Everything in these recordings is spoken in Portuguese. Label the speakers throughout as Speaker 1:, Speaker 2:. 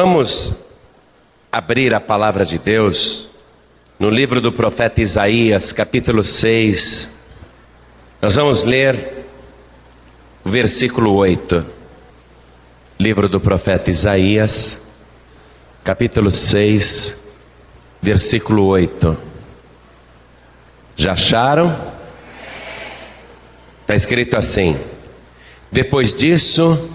Speaker 1: Vamos abrir a palavra de Deus no livro do profeta Isaías, capítulo 6. Nós vamos ler o versículo 8. Livro do profeta Isaías, capítulo 6, versículo 8. Já acharam? Está escrito assim: Depois disso,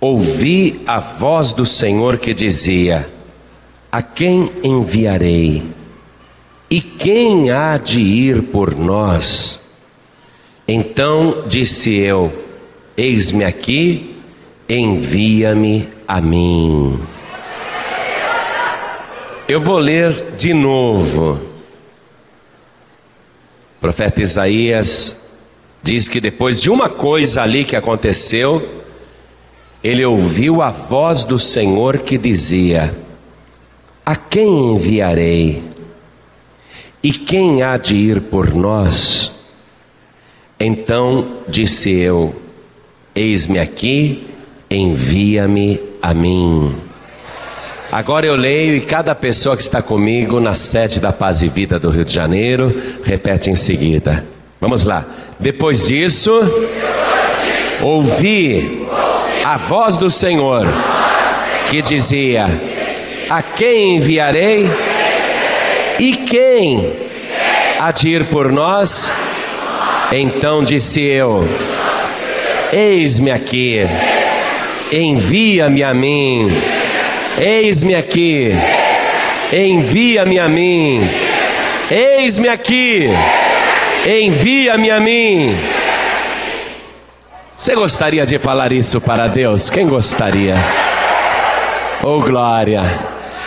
Speaker 1: ouvi a voz do Senhor que dizia: A quem enviarei? E quem há de ir por nós? Então disse eu: Eis-me aqui, envia-me a mim. Eu vou ler de novo. O profeta Isaías diz que depois de uma coisa ali que aconteceu, ele ouviu a voz do Senhor que dizia: A quem enviarei? E quem há de ir por nós? Então disse eu: Eis-me aqui, envia-me a mim. Agora eu leio e cada pessoa que está comigo na sede da Paz e Vida do Rio de Janeiro repete em seguida. Vamos lá. Depois disso, ouvi a voz do Senhor que dizia: A quem enviarei? E quem há de ir por nós? Então disse eu: Eis-me aqui, envia-me a mim. Eis-me aqui, envia-me a mim. Eis-me aqui, envia-me a mim. Você gostaria de falar isso para Deus? Quem gostaria? Oh glória!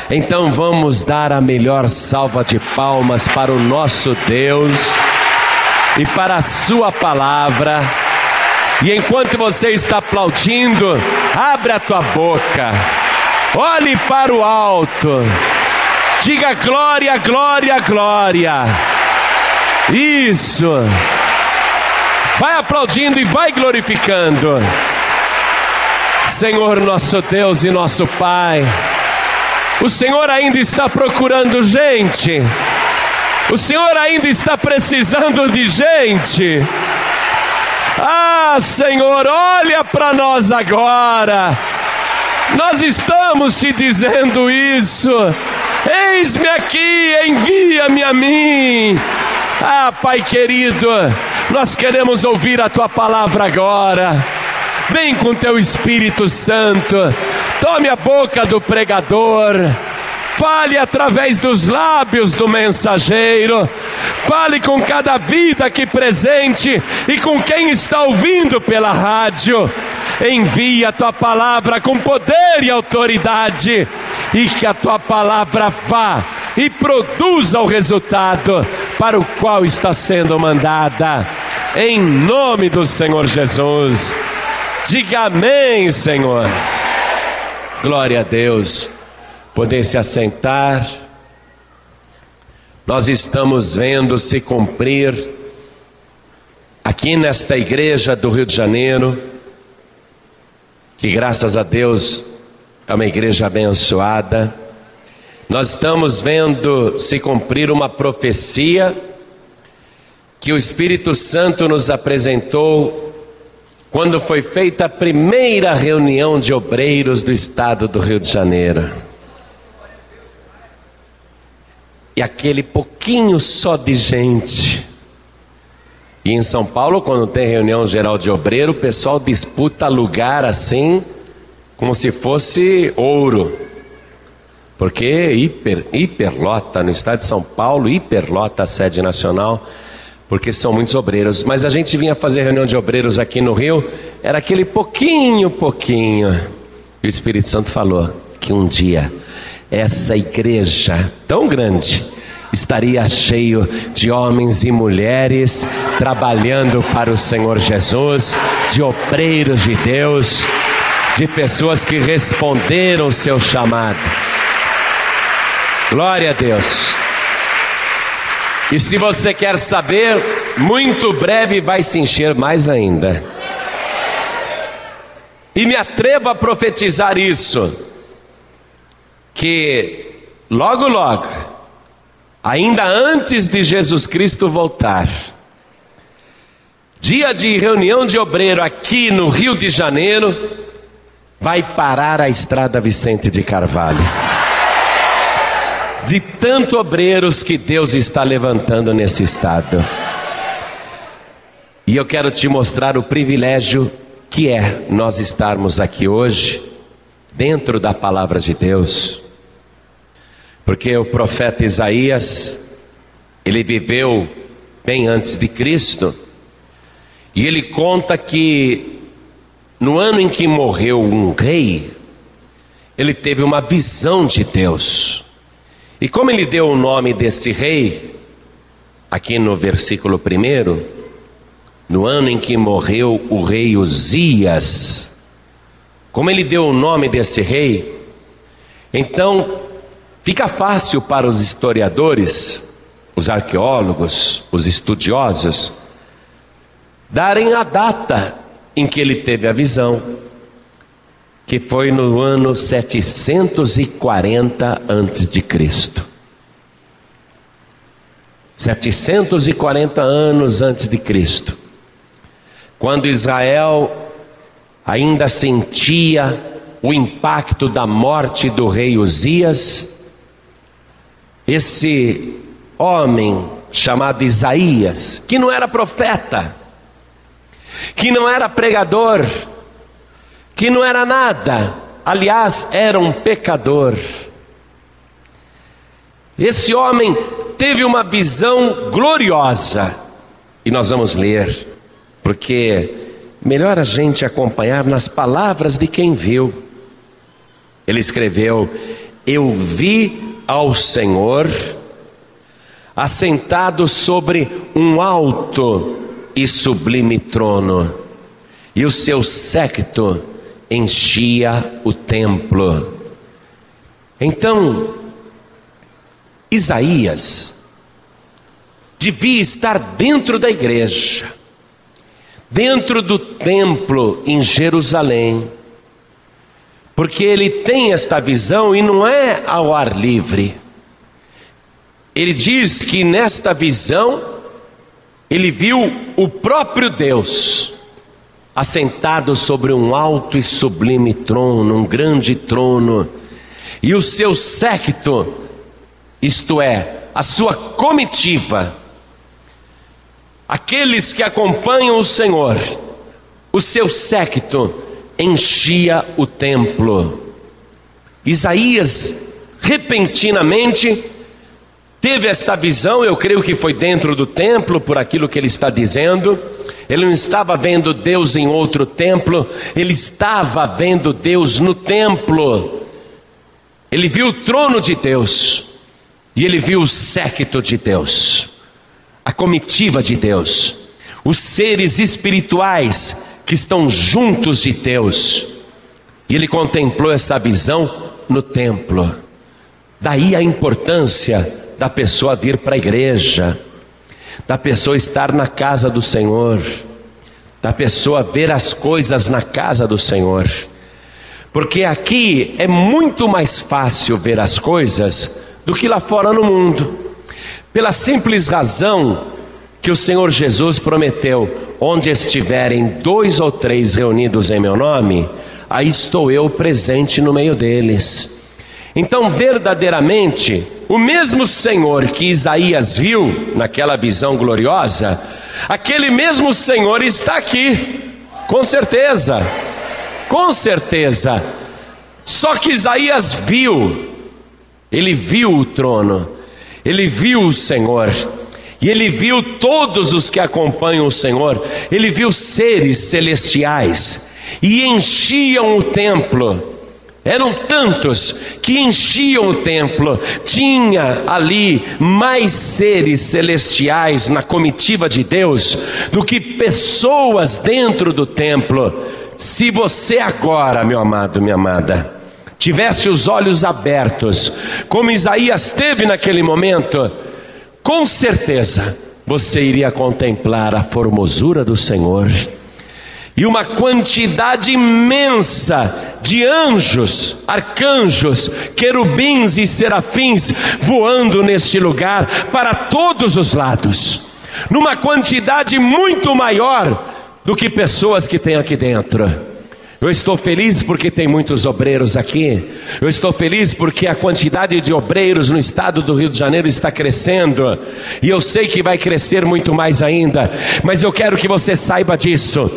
Speaker 1: Então vamos dar a melhor salva de palmas para o nosso Deus e para a Sua palavra. E enquanto você está aplaudindo, abre a tua boca, olhe para o alto, diga glória, glória, glória. Isso. Vai aplaudindo e vai glorificando. Senhor nosso Deus e nosso Pai, o Senhor ainda está procurando gente, o Senhor ainda está precisando de gente. Ah, Senhor, olha para nós agora. Nós estamos te dizendo isso. Eis-me aqui, envia-me a mim. Ah, Pai querido, nós queremos ouvir a tua palavra agora. Vem com teu Espírito Santo, tome a boca do pregador, fale através dos lábios do mensageiro, fale com cada vida aqui presente e com quem está ouvindo pela rádio. Envia a tua palavra com poder e autoridade, e que a tua palavra vá e produza o resultado para o qual está sendo mandada em nome do Senhor Jesus. Diga amém, Senhor. Glória a Deus. Poder se assentar. Nós estamos vendo se cumprir aqui nesta igreja do Rio de Janeiro, que graças a Deus é uma igreja abençoada. Nós estamos vendo se cumprir uma profecia que o Espírito Santo nos apresentou quando foi feita a primeira reunião de obreiros do estado do Rio de Janeiro. E aquele pouquinho só de gente. E em São Paulo, quando tem reunião geral de obreiro, o pessoal disputa lugar assim, como se fosse ouro. Porque hiper, hiperlota no estado de São Paulo, hiperlota a sede nacional porque são muitos obreiros. Mas a gente vinha fazer reunião de obreiros aqui no Rio, era aquele pouquinho, pouquinho. E o Espírito Santo falou que um dia essa igreja tão grande estaria cheio de homens e mulheres trabalhando para o Senhor Jesus, de obreiros de Deus, de pessoas que responderam o seu chamado. Glória a Deus. E se você quer saber, muito breve vai se encher mais ainda. E me atrevo a profetizar isso. que logo, logo, ainda antes de Jesus Cristo voltar, dia de reunião de obreiro aqui no Rio de Janeiro, vai parar a estrada Vicente de Carvalho. De tanto obreiros que Deus está levantando nesse estado. E eu quero te mostrar o privilégio que é nós estarmos aqui hoje, dentro da palavra de Deus. Porque o profeta Isaías, ele viveu bem antes de Cristo, e ele conta que no ano em que morreu um rei, ele teve uma visão de Deus. E como ele deu o nome desse rei, aqui no versículo primeiro, no ano em que morreu o rei Uzias, como ele deu o nome desse rei, então fica fácil para os historiadores, os arqueólogos, os estudiosos, darem a data em que ele teve a visão, que foi no ano 740 antes de Cristo. 740 anos antes de Cristo. Quando Israel ainda sentia o impacto da morte do rei Uzias, esse homem chamado Isaías, que não era profeta, que não era pregador, que não era nada, aliás, era um pecador. Esse homem teve uma visão gloriosa, e nós vamos ler porque melhor a gente acompanhar nas palavras de quem viu. Ele escreveu: Eu vi ao Senhor assentado sobre um alto e sublime trono, e o seu séquito enchia o templo. Então, Isaías devia estar dentro da igreja dentro do templo em Jerusalém, porque ele tem esta visão e não é ao ar livre. Ele diz que nesta visão ele viu o próprio Deus assentado sobre um alto e sublime trono, um grande trono, e o seu séquito, isto é, a sua comitiva, Aqueles que acompanham o Senhor, o seu séquito enchia o templo. Isaías, repentinamente, teve esta visão, eu creio que foi dentro do templo, por aquilo que ele está dizendo. Ele não estava vendo Deus em outro templo, ele estava vendo Deus no templo. Ele viu o trono de Deus e ele viu o séquito de Deus a comitiva de Deus, os seres espirituais que estão juntos de Deus. E ele contemplou essa visão no templo. Daí a importância da pessoa vir para a igreja, da pessoa estar na casa do Senhor, da pessoa ver as coisas na casa do Senhor. Porque aqui é muito mais fácil ver as coisas do que lá fora no mundo. Pela simples razão que o Senhor Jesus prometeu: onde estiverem dois ou três reunidos em meu nome, aí estou eu presente no meio deles. Então, verdadeiramente, o mesmo Senhor que Isaías viu naquela visão gloriosa, aquele mesmo Senhor está aqui, com certeza, com certeza. Só que Isaías viu, ele viu o trono, ele viu o Senhor, e ele viu todos os que acompanham o Senhor, ele viu seres celestiais, e enchiam o templo. Eram tantos que enchiam o templo, tinha ali mais seres celestiais na comitiva de Deus do que pessoas dentro do templo. Se você agora, meu amado, minha amada, tivesse os olhos abertos, como Isaías teve naquele momento, com certeza você iria contemplar a formosura do Senhor e uma quantidade imensa de anjos, arcanjos, querubins e serafins voando neste lugar para todos os lados, numa quantidade muito maior do que pessoas que tem aqui dentro. Eu estou feliz porque tem muitos obreiros aqui. Eu estou feliz porque a quantidade de obreiros no estado do Rio de Janeiro está crescendo. E eu sei que vai crescer muito mais ainda. Mas eu quero que você saiba disso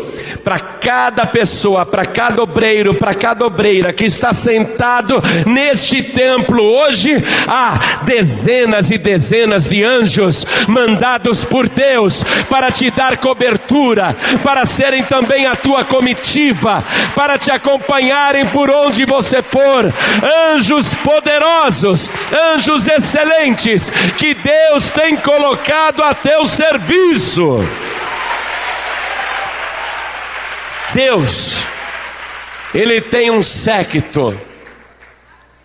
Speaker 1: para cada pessoa, para cada obreiro, para cada obreira que está sentado neste templo hoje, há dezenas e dezenas de anjos mandados por Deus para te dar cobertura, para serem também a tua comitiva, para te acompanharem por onde você for. Anjos poderosos, anjos excelentes que Deus tem colocado a teu serviço. Deus, Ele tem um séquito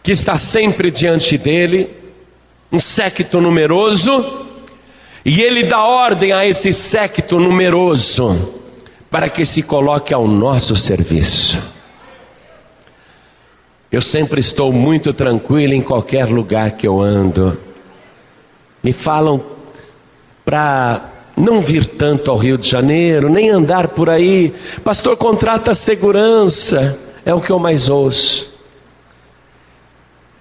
Speaker 1: que está sempre diante dele, um séquito numeroso, e ele dá ordem a esse séquito numeroso para que se coloque ao nosso serviço. Eu sempre estou muito tranquilo em qualquer lugar que eu ando. Me falam para não vir tanto ao Rio de Janeiro, nem andar por aí. Pastor, contrata segurança, é o que eu mais ouço.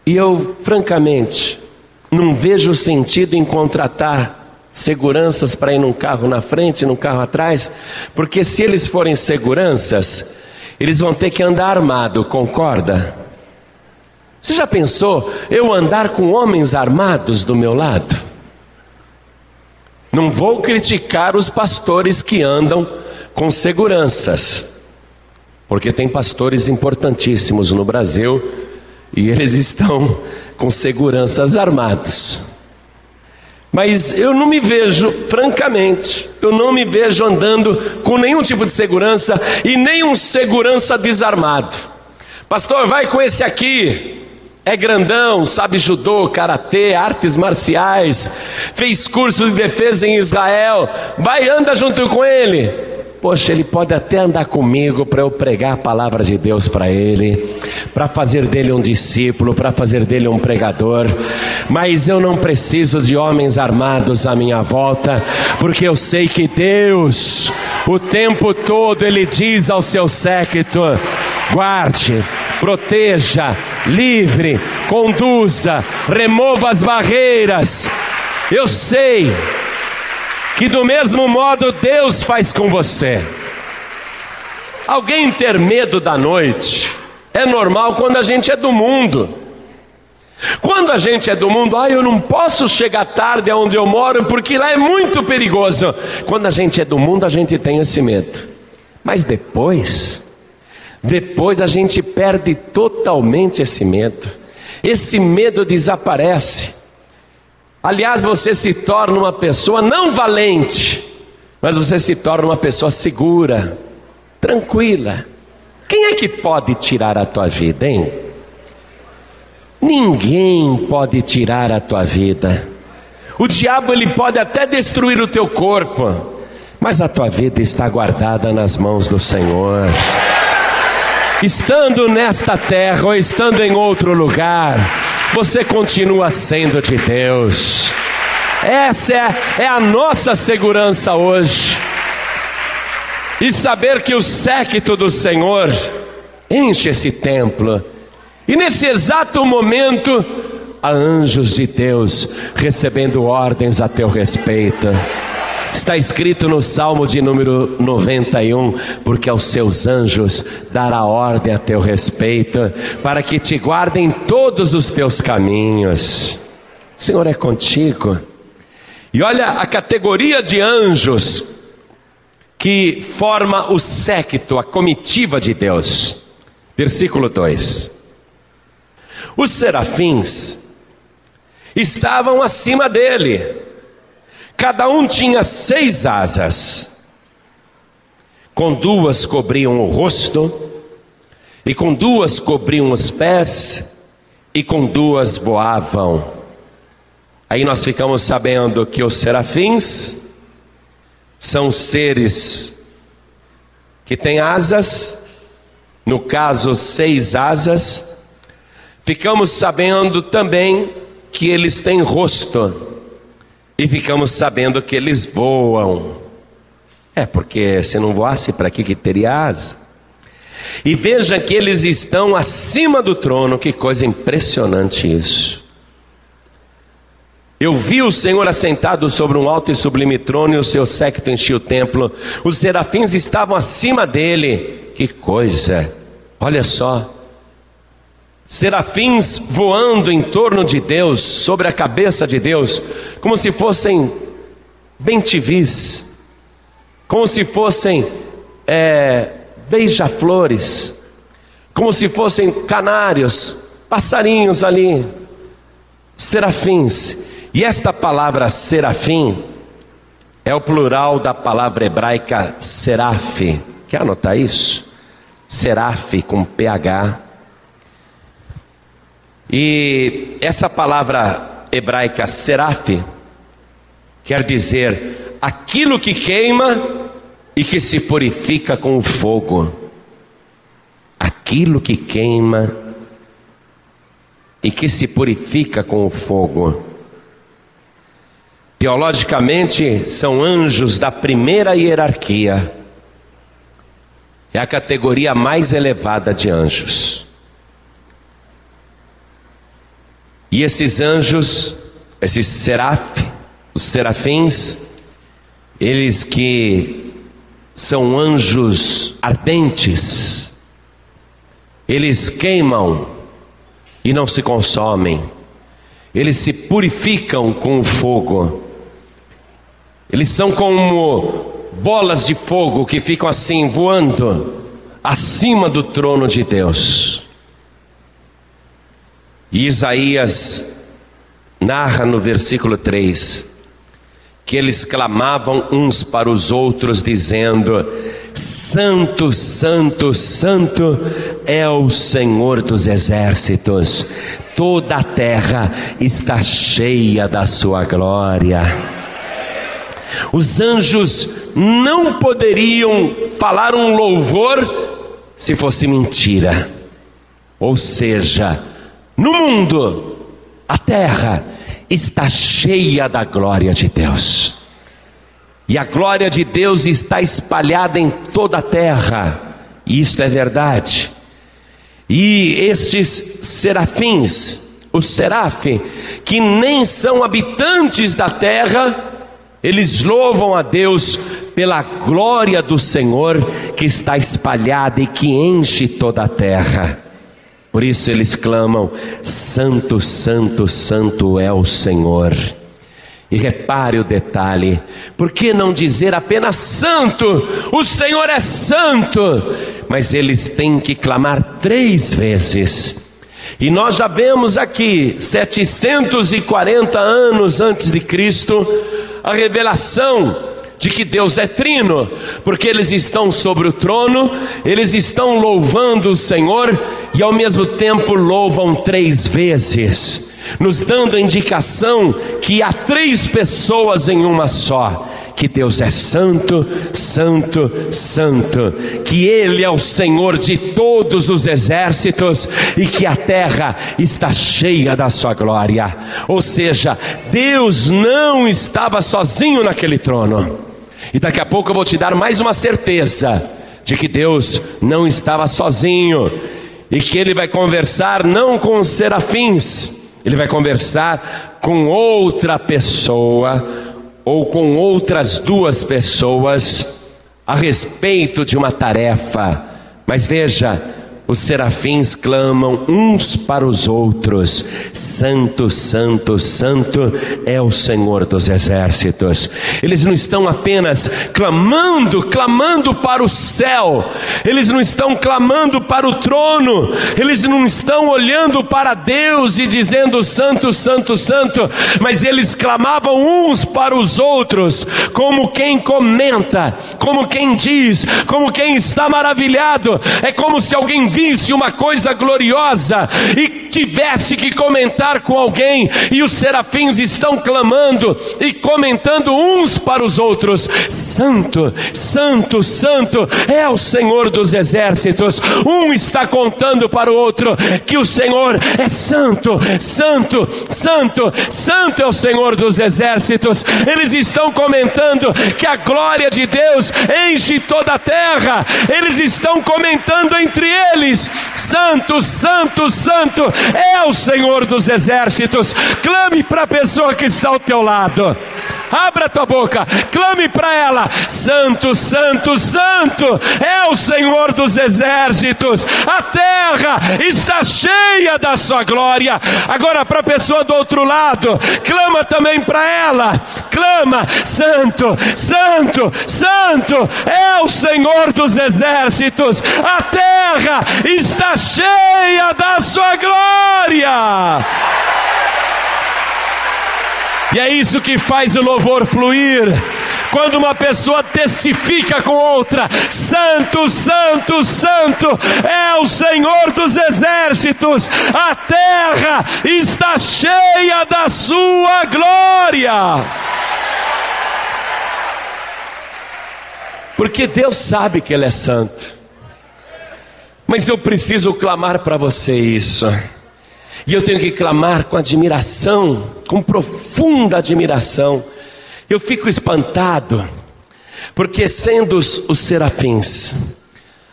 Speaker 1: E eu, francamente, não vejo sentido em contratar seguranças para ir num carro na frente, num carro atrás, porque se eles forem seguranças, eles vão ter que andar armado, concorda? Você já pensou eu andar com homens armados do meu lado? Não vou criticar os pastores que andam com seguranças, porque tem pastores importantíssimos no Brasil e eles estão com seguranças armados. Mas eu não me vejo, francamente, eu não me vejo andando com nenhum tipo de segurança e nem um segurança desarmado. Pastor, vai com esse aqui. É grandão, sabe judô, karatê, artes marciais, fez curso de defesa em Israel. Vai, anda junto com ele. Poxa, ele pode até andar comigo para eu pregar a palavra de Deus para ele, para fazer dele um discípulo, para fazer dele um pregador, mas eu não preciso de homens armados à minha volta, porque eu sei que Deus, o tempo todo, Ele diz ao seu séquito: guarde, proteja, livre, conduza, remova as barreiras. Eu sei que do mesmo modo Deus faz com você. Alguém ter medo da noite é normal quando a gente é do mundo. Quando a gente é do mundo, ah, eu não posso chegar tarde aonde eu moro porque lá é muito perigoso. Quando a gente é do mundo, a gente tem esse medo. Mas depois, depois a gente perde totalmente esse medo. Esse medo desaparece. Aliás, você se torna uma pessoa não valente, mas você se torna uma pessoa segura, tranquila. Quem é que pode tirar a tua vida, hein? Ninguém pode tirar a tua vida. O diabo ele pode até destruir o teu corpo, mas a tua vida está guardada nas mãos do Senhor estando nesta terra ou estando em outro lugar, você continua sendo de Deus. Essa é, é a nossa segurança hoje. E saber que o séquito do Senhor enche esse templo. E nesse exato momento, há anjos de Deus recebendo ordens a teu respeito. Está escrito no Salmo de número 91: porque aos seus anjos dará ordem a teu respeito, para que te guardem todos os teus caminhos. O Senhor é contigo. E olha a categoria de anjos que forma o séquito, a comitiva de Deus. Versículo 2: Os serafins estavam acima dele Cada um tinha seis asas, com duas cobriam o rosto, e com duas cobriam os pés, e com duas voavam. Aí nós ficamos sabendo que os serafins são seres que têm asas, no caso, seis asas, ficamos sabendo também que eles têm rosto, e ficamos sabendo que eles voam. É, porque se não voasse, para que, que teria asa? E veja que eles estão acima do trono, que coisa impressionante isso. Eu vi o Senhor assentado sobre um alto e sublime trono, e o seu séquito enchia o templo. Os serafins estavam acima dele. Que coisa! Olha só. Serafins voando em torno de Deus, sobre a cabeça de Deus, como se fossem bentivis, como se fossem é, beija-flores, como se fossem canários, passarinhos ali, serafins. E esta palavra serafim é o plural da palavra hebraica seraf. Quer anotar isso? Seraf com PH. E essa palavra hebraica seraf quer dizer aquilo que queima e que se purifica com o fogo. Aquilo que queima e que se purifica com o fogo. Teologicamente, são anjos da primeira hierarquia. É a categoria mais elevada de anjos. E esses anjos, esses seraf, os serafins, eles que são anjos ardentes, eles queimam e não se consomem, eles se purificam com o fogo. Eles são como bolas de fogo que ficam assim voando acima do trono de Deus. E Isaías narra no versículo 3 que eles clamavam uns para os outros, dizendo: Santo, Santo, Santo é o Senhor dos exércitos, toda a terra está cheia da sua glória. Os anjos não poderiam falar um louvor se fosse mentira. Ou seja, no mundo, a terra está cheia da glória de Deus. E a glória de Deus está espalhada em toda a terra. Isto é verdade. E estes serafins, os serafim, que nem são habitantes da terra, eles louvam a Deus pela glória do Senhor que está espalhada e que enche toda a terra. Por isso eles clamam: Santo, Santo, Santo é o Senhor. E repare o detalhe: por que não dizer apenas santo? O Senhor é santo, mas eles têm que clamar três vezes. E nós já vemos aqui, 740 anos antes de Cristo, a revelação de que Deus é trino, porque eles estão sobre o trono, eles estão louvando o Senhor e ao mesmo tempo louvam três vezes, nos dando a indicação que há três pessoas em uma só que Deus é santo, santo, santo, que Ele é o Senhor de todos os exércitos e que a terra está cheia da Sua glória. Ou seja, Deus não estava sozinho naquele trono. E daqui a pouco eu vou te dar mais uma certeza de que Deus não estava sozinho e que Ele vai conversar não com os serafins, Ele vai conversar com outra pessoa ou com outras duas pessoas a respeito de uma tarefa. Mas veja, os serafins clamam uns para os outros: Santo, Santo, Santo é o Senhor dos exércitos. Eles não estão apenas clamando, clamando para o céu, eles não estão clamando para o trono, eles não estão olhando para Deus e dizendo Santo, Santo, Santo, mas eles clamavam uns para os outros, como quem comenta, como quem diz, como quem está maravilhado. É como se alguém ouvisse uma coisa gloriosa e tivesse que comentar com alguém, e os serafins estão clamando e comentando uns para os outros: Santo, Santo, Santo é o Senhor dos exércitos. Um está contando para o outro que o Senhor é Santo, Santo, Santo, Santo é o Senhor dos exércitos. Eles estão comentando que a glória de Deus enche toda a terra. Eles estão comentando entre eles: Santo, Santo, Santo é o Senhor dos exércitos. Clame para a pessoa que está ao teu lado. Abra tua boca, clame para ela: Santo, Santo, Santo é o Senhor dos exércitos. A terra está cheia da sua glória. Agora, para a pessoa do outro lado, clama também para ela: clama, Santo, Santo, Santo é o Senhor dos exércitos. A terra está cheia da sua glória. E é isso que faz o louvor fluir. Quando uma pessoa testifica com outra: Santo, Santo, Santo é o Senhor dos exércitos, a terra está cheia da sua glória. Porque Deus sabe que Ele é santo, mas eu preciso clamar para você isso. E eu tenho que clamar com admiração, com profunda admiração. Eu fico espantado, porque sendo os, os serafins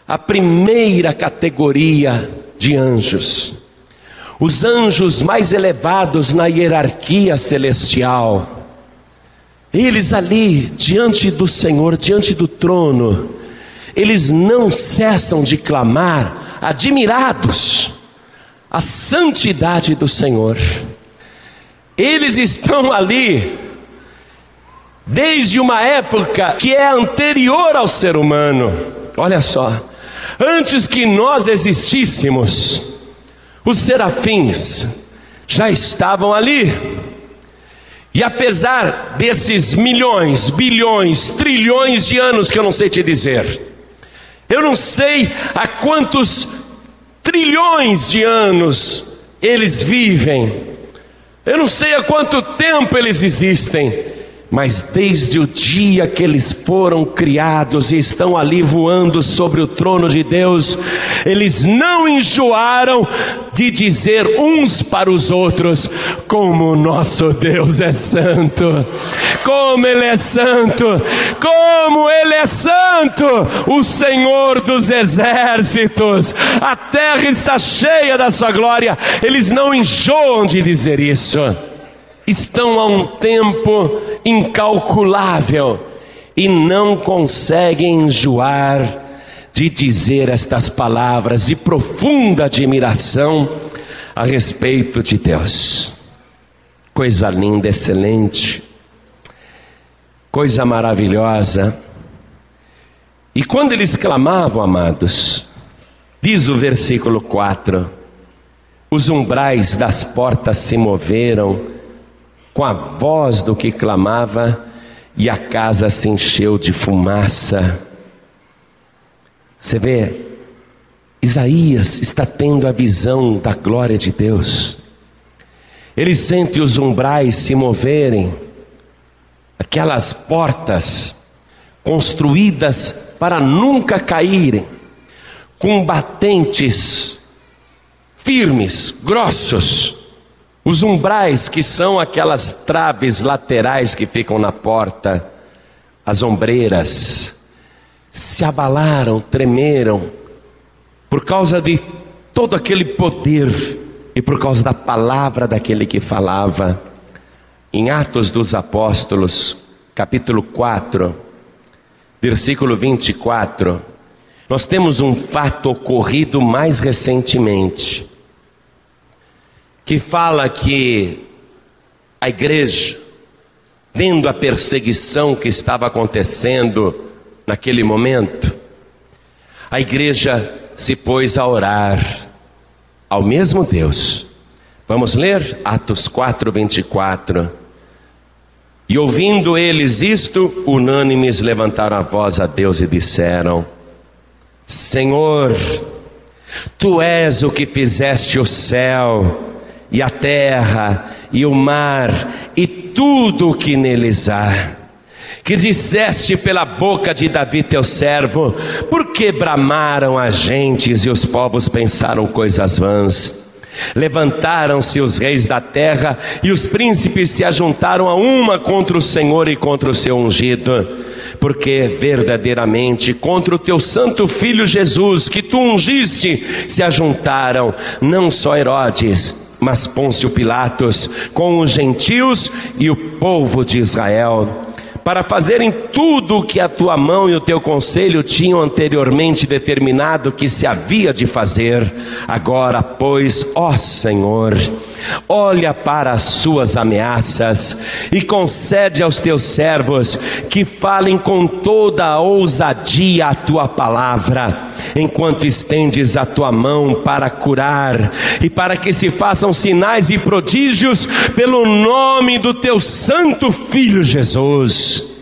Speaker 1: a primeira categoria de anjos, os anjos mais elevados na hierarquia celestial, eles ali, diante do Senhor, diante do trono, eles não cessam de clamar, admirados a santidade do Senhor. Eles estão ali desde uma época que é anterior ao ser humano. Olha só, antes que nós existíssemos, os serafins já estavam ali. E apesar desses milhões, bilhões, trilhões de anos que eu não sei te dizer, eu não sei há quantos trilhões de anos eles vivem. Eu não sei há quanto tempo eles existem, mas desde o dia que eles foram criados e estão ali voando sobre o trono de Deus, eles não enjoaram de dizer uns para os outros: como o nosso Deus é santo, como Ele é santo, como Ele é santo, o Senhor dos exércitos, a terra está cheia da Sua glória, eles não enjoam de dizer isso estão há um tempo incalculável e não conseguem enjoar de dizer estas palavras de profunda admiração a respeito de Deus. Coisa linda, excelente, coisa maravilhosa. E quando eles clamavam, amados, diz o versículo 4: os umbrais das portas se moveram, com a voz do que clamava, e a casa se encheu de fumaça. Você vê, Isaías está tendo a visão da glória de Deus. Ele sente os umbrais se moverem, aquelas portas construídas para nunca caírem, com batentes firmes, grossos, os umbrais, que são aquelas traves laterais que ficam na porta, as ombreiras, se abalaram, tremeram, por causa de todo aquele poder e por causa da palavra daquele que falava. Em Atos dos Apóstolos, capítulo 4, versículo 24, nós temos um fato ocorrido mais recentemente que fala que a igreja, vendo a perseguição que estava acontecendo naquele momento, a igreja se pôs a orar ao mesmo Deus. Vamos ler Atos 4, 24. E ouvindo eles isto, unânimes levantaram a voz a Deus e disseram: Senhor, Tu és o que fizeste o céu e a terra e o mar e tudo o que neles há. Que disseste pela boca de Davi teu servo, por que bramaram as gentes e os povos pensaram coisas vãs? Levantaram-se os reis da terra e os príncipes se ajuntaram a uma contra o Senhor e contra o seu ungido, porque verdadeiramente contra o teu santo filho Jesus, que tu ungiste, se ajuntaram não só Herodes, mas Pôncio Pilatos, com os gentios e o povo de Israel para fazerem tudo o que a tua mão e o teu conselho tinham anteriormente determinado que se havia de fazer. Agora, pois, ó Senhor, olha para as suas ameaças e concede aos teus servos que falem com toda a ousadia a tua palavra, enquanto estendes a tua mão para curar e para que se façam sinais e prodígios pelo nome do teu santo filho Jesus.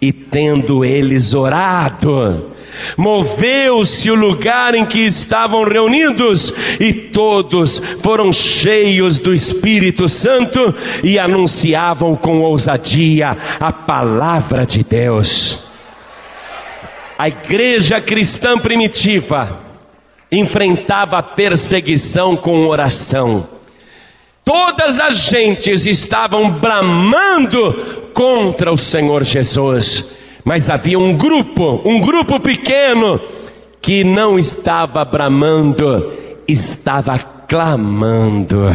Speaker 1: E tendo eles orado, moveu-se o lugar em que estavam reunidos, e todos foram cheios do Espírito Santo e anunciavam com ousadia a palavra de Deus. A igreja cristã primitiva enfrentava perseguição com oração. Todas as gentes estavam bramando contra o Senhor Jesus, mas havia um grupo, um grupo pequeno, que não estava bramando, estava clamando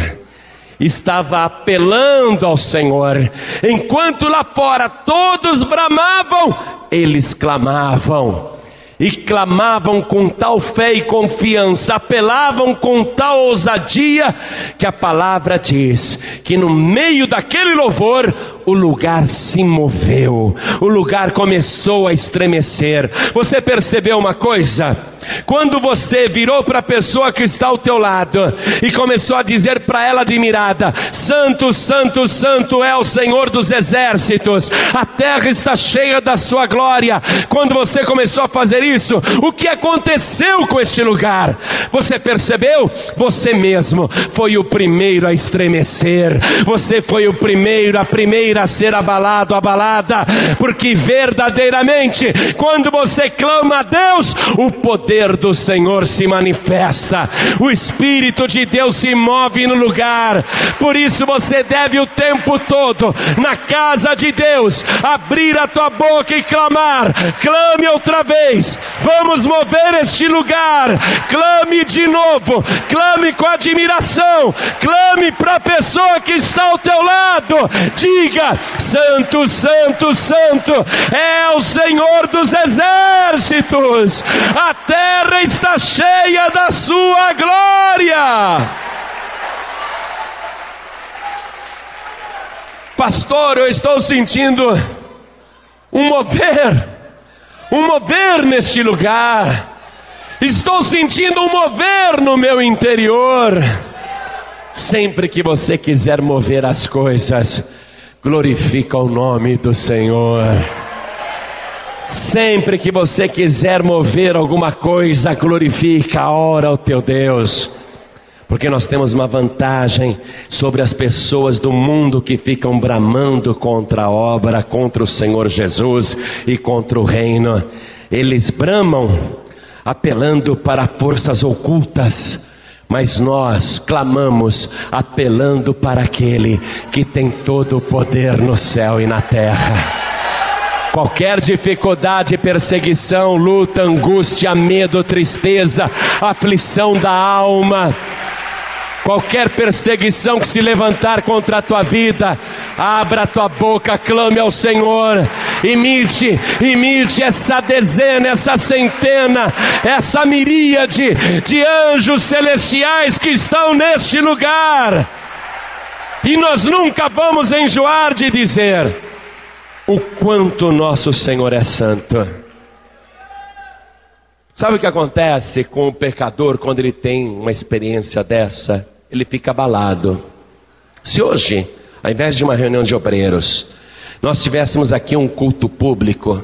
Speaker 1: estava apelando ao Senhor, enquanto lá fora todos bramavam, eles clamavam e clamavam com tal fé e confiança, apelavam com tal ousadia, que a palavra diz que no meio daquele louvor, o lugar se moveu, o lugar começou a estremecer. Você percebeu uma coisa? Quando você virou para a pessoa que está ao teu lado e começou a dizer para ela admirada: Santo, Santo, Santo é o Senhor dos exércitos, a terra está cheia da sua glória. Quando você começou a fazer isso, o que aconteceu com este lugar? Você percebeu? Você mesmo foi o primeiro a estremecer, você foi o primeiro, a primeira a ser abalado, abalada, porque verdadeiramente, quando você clama a Deus, o poder poder do Senhor se manifesta, o Espírito de Deus se move no lugar. Por isso você deve o tempo todo, na casa de Deus, abrir a tua boca e clamar. Clame outra vez. Vamos mover este lugar. Clame de novo. Clame com admiração. Clame para a pessoa que está ao teu lado. Diga: Santo, Santo, Santo é o Senhor dos exércitos. Até terra está cheia da sua glória. Pastor, eu estou sentindo um mover, um mover neste lugar. Estou sentindo um mover no meu interior. Sempre que você quiser mover as coisas, glorifica o nome do Senhor. Sempre que você quiser mover alguma coisa, glorifica, ora ao teu Deus. Porque nós temos uma vantagem sobre as pessoas do mundo que ficam bramando contra a obra, contra o Senhor Jesus e contra o reino. Eles bramam apelando para forças ocultas, mas nós clamamos apelando para aquele que tem todo o poder no céu e na terra. Qualquer dificuldade, perseguição, luta, angústia, medo, tristeza, aflição da alma, qualquer perseguição que se levantar contra a tua vida, abra a tua boca, clame ao Senhor, imite, imite essa dezena, essa centena, essa miríade de anjos celestiais que estão neste lugar, e nós nunca vamos enjoar de dizer: o quanto nosso Senhor é santo. Sabe o que acontece com o pecador quando ele tem uma experiência dessa? Ele fica abalado. Se hoje, ao invés de uma reunião de obreiros, nós tivéssemos aqui um culto público,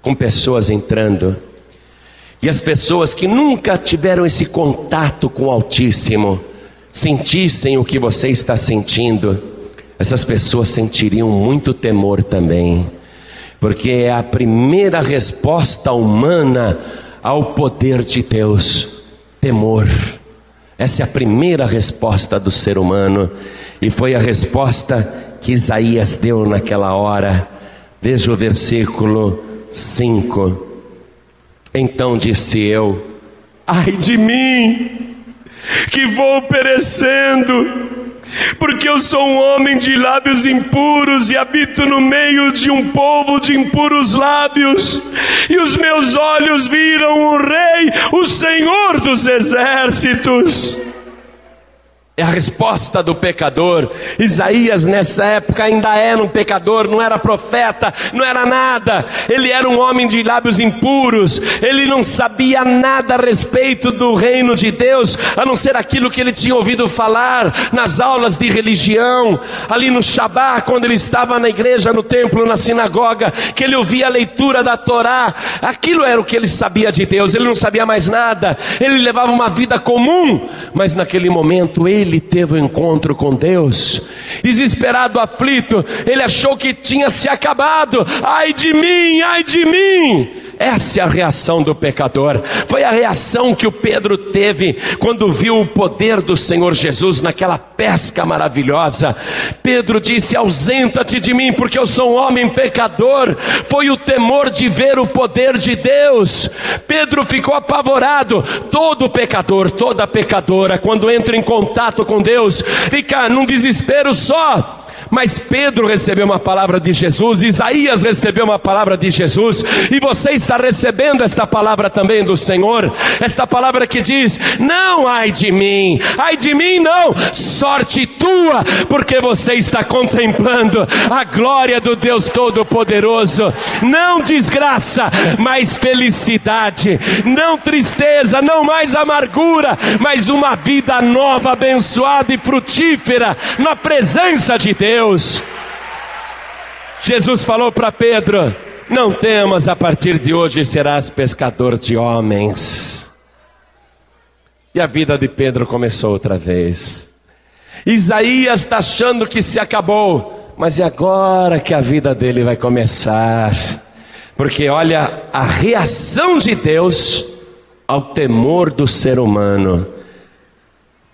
Speaker 1: com pessoas entrando, E as pessoas que nunca tiveram esse contato com o Altíssimo, sentissem o que você está sentindo, essas pessoas sentiriam muito temor também, porque é a primeira resposta humana ao poder de Deus: temor. Essa é a primeira resposta do ser humano, e foi a resposta que Isaías deu naquela hora. Veja o versículo 5. Então disse eu: Ai de mim, que vou perecendo, porque eu sou um homem de lábios impuros e habito no meio de um povo de impuros lábios, e os meus olhos viram o Rei, o Senhor dos exércitos. É a resposta do pecador. Isaías, nessa época, ainda era um pecador, não era profeta, não era nada. Ele era um homem de lábios impuros. Ele não sabia nada a respeito do reino de Deus, a não ser aquilo que ele tinha ouvido falar nas aulas de religião, ali no Shabá, quando ele estava na igreja, no templo, na sinagoga, que ele ouvia a leitura da Torá. Aquilo era o que ele sabia de Deus. Ele não sabia mais nada. Ele levava uma vida comum, mas naquele momento ele ele teve um encontro com Deus, desesperado, aflito, ele achou que tinha se acabado. Ai de mim, ai de mim! Essa é a reação do pecador. Foi a reação que o Pedro teve quando viu o poder do Senhor Jesus naquela pesca maravilhosa. Pedro disse: Ausenta-te de mim, porque eu sou um homem pecador. Foi o temor de ver o poder de Deus. Pedro ficou apavorado. Todo pecador, toda pecadora, quando entra em contato com Deus, fica num desespero só mas Pedro recebeu uma palavra de Jesus, Isaías recebeu uma palavra de Jesus, e você está recebendo esta palavra também do Senhor, esta palavra que diz: Não, ai de mim, ai de mim não, sorte tua, porque você está contemplando a glória do Deus Todo-Poderoso, não desgraça, mas felicidade, não tristeza, não mais amargura, mas uma vida nova, abençoada e frutífera na presença de Deus. Deus. Jesus falou para Pedro: Não temas, a partir de hoje serás pescador de homens. E a vida de Pedro começou outra vez. Isaías está achando que se acabou, mas é agora que a vida dele vai começar. Porque olha a reação de Deus ao temor do ser humano.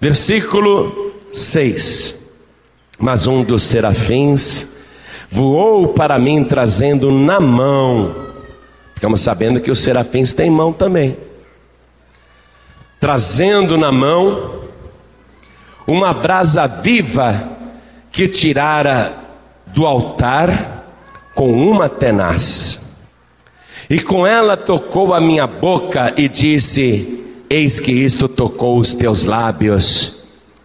Speaker 1: Versículo 6. Mas um dos serafins voou para mim trazendo na mão. Ficamos sabendo que os serafins têm mão também. Trazendo na mão uma brasa viva que tirara do altar com uma tenaz. E com ela tocou a minha boca e disse: Eis que isto tocou os teus lábios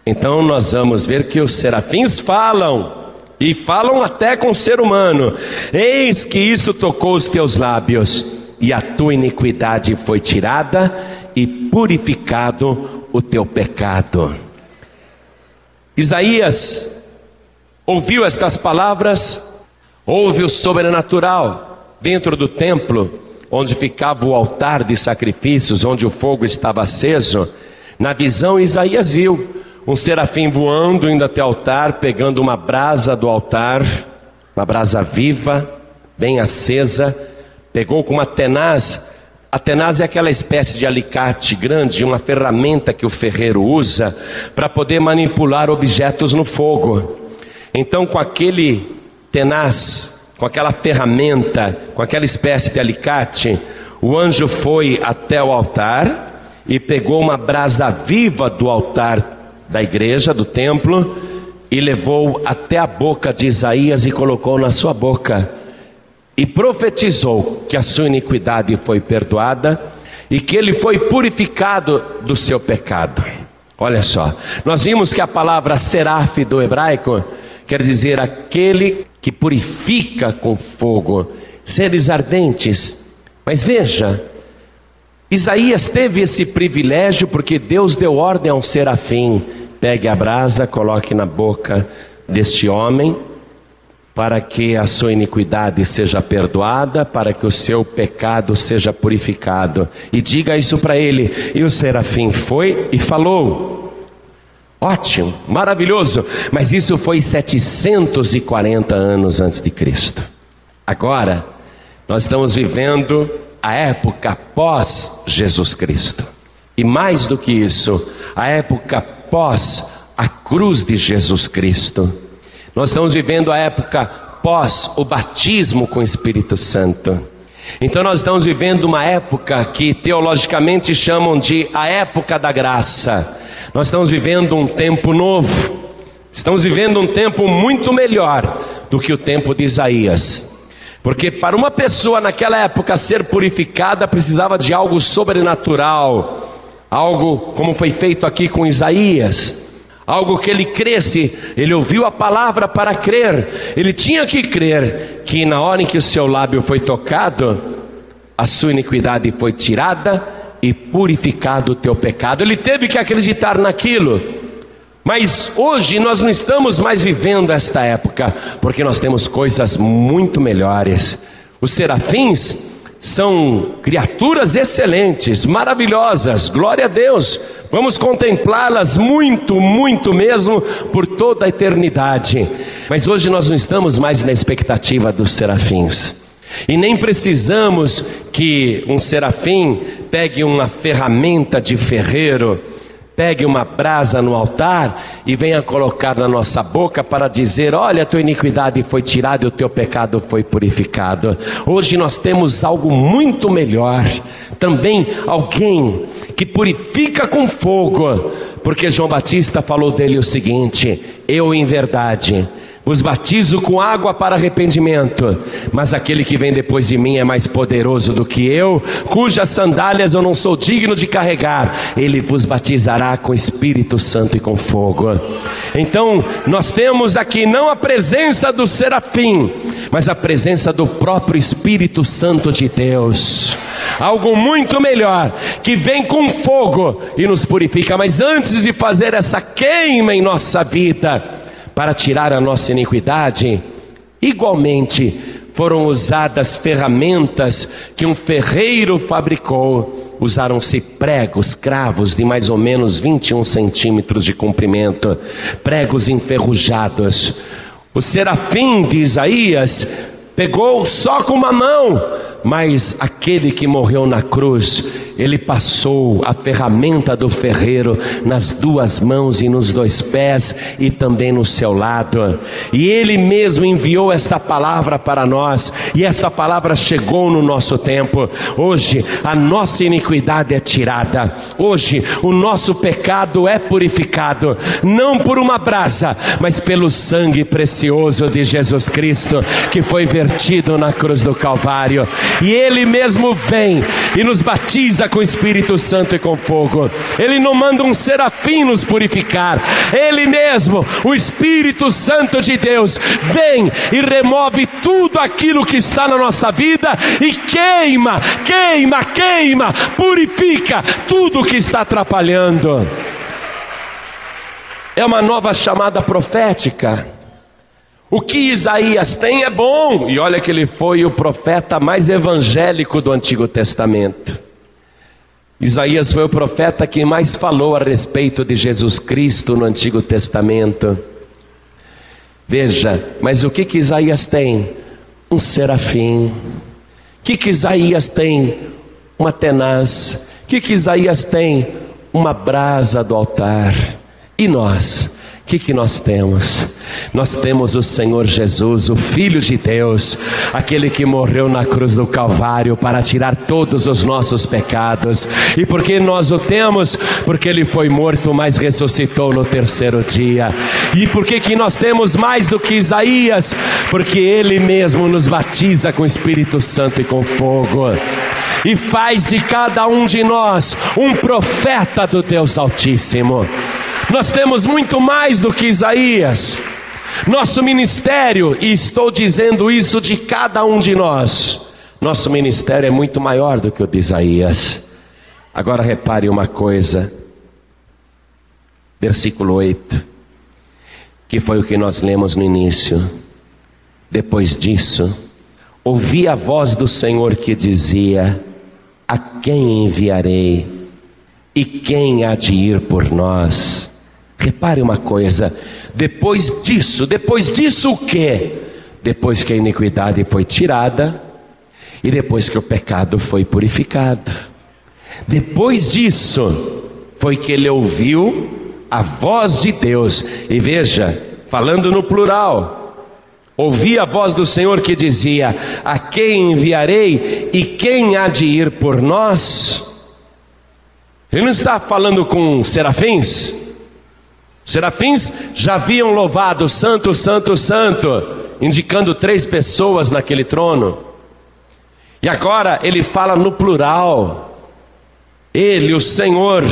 Speaker 1: então nós vamos ver que os serafins falam, e falam até com o ser humano: Eis que isto tocou os teus lábios, e a tua iniquidade foi tirada, e purificado o teu pecado. Isaías ouviu estas palavras, ouve o sobrenatural dentro do templo, onde ficava o altar de sacrifícios, onde o fogo estava aceso. Na visão, Isaías viu um serafim voando, indo até o altar, pegando uma brasa do altar, uma brasa viva, bem acesa, pegou com uma tenaz. A tenaz é aquela espécie de alicate grande, uma ferramenta que o ferreiro usa para poder manipular objetos no fogo. Então, com aquele tenaz, com aquela ferramenta, com aquela espécie de alicate, o anjo foi até o altar e pegou uma brasa viva do altar da igreja, do templo, e levou até a boca de Isaías e colocou na sua boca, e profetizou que a sua iniquidade foi perdoada e que ele foi purificado do seu pecado. Olha só, nós vimos que a palavra seraf do hebraico quer dizer aquele que purifica com fogo, seres ardentes. Mas veja, Isaías teve esse privilégio porque Deus deu ordem a um serafim: pegue a brasa, coloque na boca deste homem, para que a sua iniquidade seja perdoada, para que o seu pecado seja purificado. E diga isso para ele. E o serafim foi e falou. Ótimo, maravilhoso, mas isso foi 740 anos antes de Cristo. Agora, nós estamos vivendo a época pós Jesus Cristo. E mais do que isso, a época pós a cruz de Jesus Cristo. Nós estamos vivendo a época pós o batismo com o Espírito Santo. Então nós estamos vivendo uma época que teologicamente chamam de a época da graça. Nós estamos vivendo um tempo novo. Estamos vivendo um tempo muito melhor do que o tempo de Isaías. Porque para uma pessoa naquela época ser purificada precisava de algo sobrenatural, algo como foi feito aqui com Isaías algo que ele cresce, ele ouviu a palavra para crer, ele tinha que crer que na hora em que o seu lábio foi tocado, a sua iniquidade foi tirada e purificado o teu pecado. Ele teve que acreditar naquilo. Mas hoje nós não estamos mais vivendo esta época, porque nós temos coisas muito melhores. Os serafins são criaturas excelentes, maravilhosas, glória a Deus. Vamos contemplá-las muito, muito mesmo por toda a eternidade. Mas hoje nós não estamos mais na expectativa dos serafins. E nem precisamos que um serafim pegue uma ferramenta de ferreiro pegue uma brasa no altar e venha colocar na nossa boca para dizer: Olha, a tua iniquidade foi tirada e o teu pecado foi purificado. Hoje nós temos algo muito melhor, também alguém que purifica com fogo, porque João Batista falou dele o seguinte: Eu, em verdade, vos batizo com água para arrependimento, mas aquele que vem depois de mim é mais poderoso do que eu, cujas sandálias eu não sou digno de carregar, ele vos batizará com Espírito Santo e com fogo. Então, nós temos aqui não a presença do serafim, mas a presença do próprio Espírito Santo de Deus. Algo muito melhor, que vem com fogo e nos purifica, mas antes de fazer essa queima em nossa vida, para tirar a nossa iniquidade, igualmente foram usadas ferramentas que um ferreiro fabricou. Usaram-se pregos, cravos de mais ou menos 21 centímetros de comprimento, pregos enferrujados. O serafim de Isaías pegou só com uma mão, mas aquele que morreu na cruz, ele passou a ferramenta do ferreiro nas duas mãos e nos dois pés e também no seu lado. E ele mesmo enviou esta palavra para nós, e esta palavra chegou no nosso tempo. Hoje a nossa iniquidade é tirada. Hoje o nosso pecado é purificado, não por uma brasa, mas pelo sangue precioso de Jesus Cristo que foi vertido na cruz do Calvário. E ele mesmo vem e nos batiza com o Espírito Santo e com fogo. Ele não manda um serafim nos purificar. Ele mesmo, o Espírito Santo de Deus, vem e remove tudo aquilo que está na nossa vida e queima, queima, queima, purifica tudo que está atrapalhando. É uma nova chamada profética. O que Isaías tem é bom, e olha que ele foi o profeta mais evangélico do Antigo Testamento. Isaías foi o profeta que mais falou a respeito de Jesus Cristo no Antigo Testamento. Veja, mas o que que Isaías tem? Um serafim. O que que Isaías tem? Uma tenaz. O que que Isaías tem? Uma brasa do altar. E nós? O que, que nós temos? Nós temos o Senhor Jesus, o Filho de Deus, aquele que morreu na cruz do Calvário para tirar todos os nossos pecados. E por que nós o temos? Porque ele foi morto, mas ressuscitou no terceiro dia. E por que, que nós temos mais do que Isaías? Porque ele mesmo nos batiza com o Espírito Santo e com fogo e faz de cada um de nós um profeta do Deus Altíssimo. Nós temos muito mais do que Isaías. Nosso ministério, e estou dizendo isso de cada um de nós, nosso ministério é muito maior do que o de Isaías. Agora repare uma coisa, versículo 8, que foi o que nós lemos no início. Depois disso, ouvi a voz do Senhor que dizia: A quem enviarei? E quem há de ir por nós? Repare uma coisa: depois disso, depois disso o que? Depois que a iniquidade foi tirada e depois que o pecado foi purificado. Depois disso, foi que ele ouviu a voz de Deus, e veja, falando no plural, Ouvi a voz do Senhor que dizia: A quem enviarei e quem há de ir por nós? Ele não está falando com serafins. Serafins já haviam louvado Santo, Santo, Santo, indicando três pessoas naquele trono. E agora ele fala no plural. Ele, o Senhor,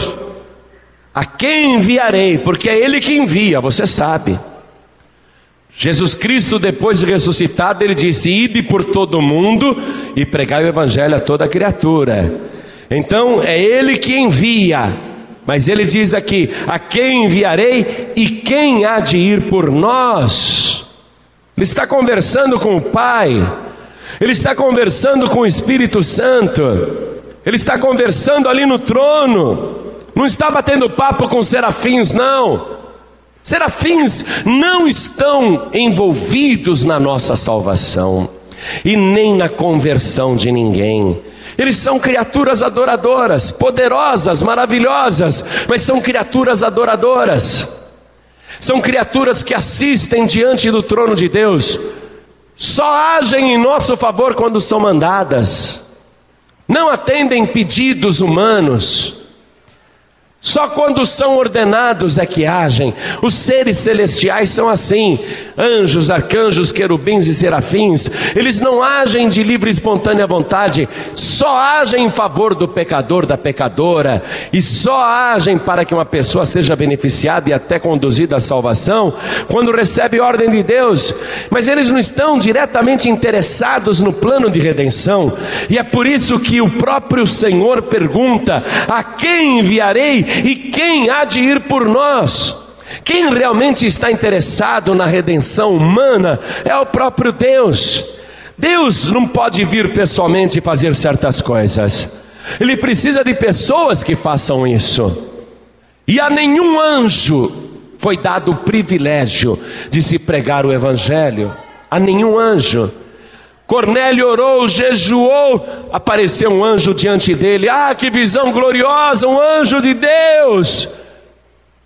Speaker 1: a quem enviarei? Porque é Ele que envia, você sabe. Jesus Cristo, depois de ressuscitado, ele disse: Ide por todo o mundo e pregai o Evangelho a toda criatura. Então é Ele que envia, mas Ele diz aqui: A quem enviarei e quem há de ir por nós? Ele está conversando com o Pai, ele está conversando com o Espírito Santo, ele está conversando ali no trono, não está batendo papo com serafins, não. Serafins não estão envolvidos na nossa salvação e nem na conversão de ninguém. Eles são criaturas adoradoras, poderosas, maravilhosas, mas são criaturas adoradoras. São criaturas que assistem diante do trono de Deus, só agem em nosso favor quando são mandadas, não atendem pedidos humanos, só quando são ordenados é que agem. Os seres celestiais são assim: anjos, arcanjos, querubins e serafins. Eles não agem de livre e espontânea vontade, só agem em favor do pecador, da pecadora, e só agem para que uma pessoa seja beneficiada e até conduzida à salvação quando recebe ordem de Deus. Mas eles não estão diretamente interessados no plano de redenção, e é por isso que o próprio Senhor pergunta: A quem enviarei? E quem há de ir por nós? Quem realmente está interessado na redenção humana é o próprio Deus. Deus não pode vir pessoalmente fazer certas coisas, ele precisa de pessoas que façam isso. E a nenhum anjo foi dado o privilégio de se pregar o Evangelho, a nenhum anjo. Cornélio orou, jejuou, apareceu um anjo diante dele. Ah, que visão gloriosa, um anjo de Deus.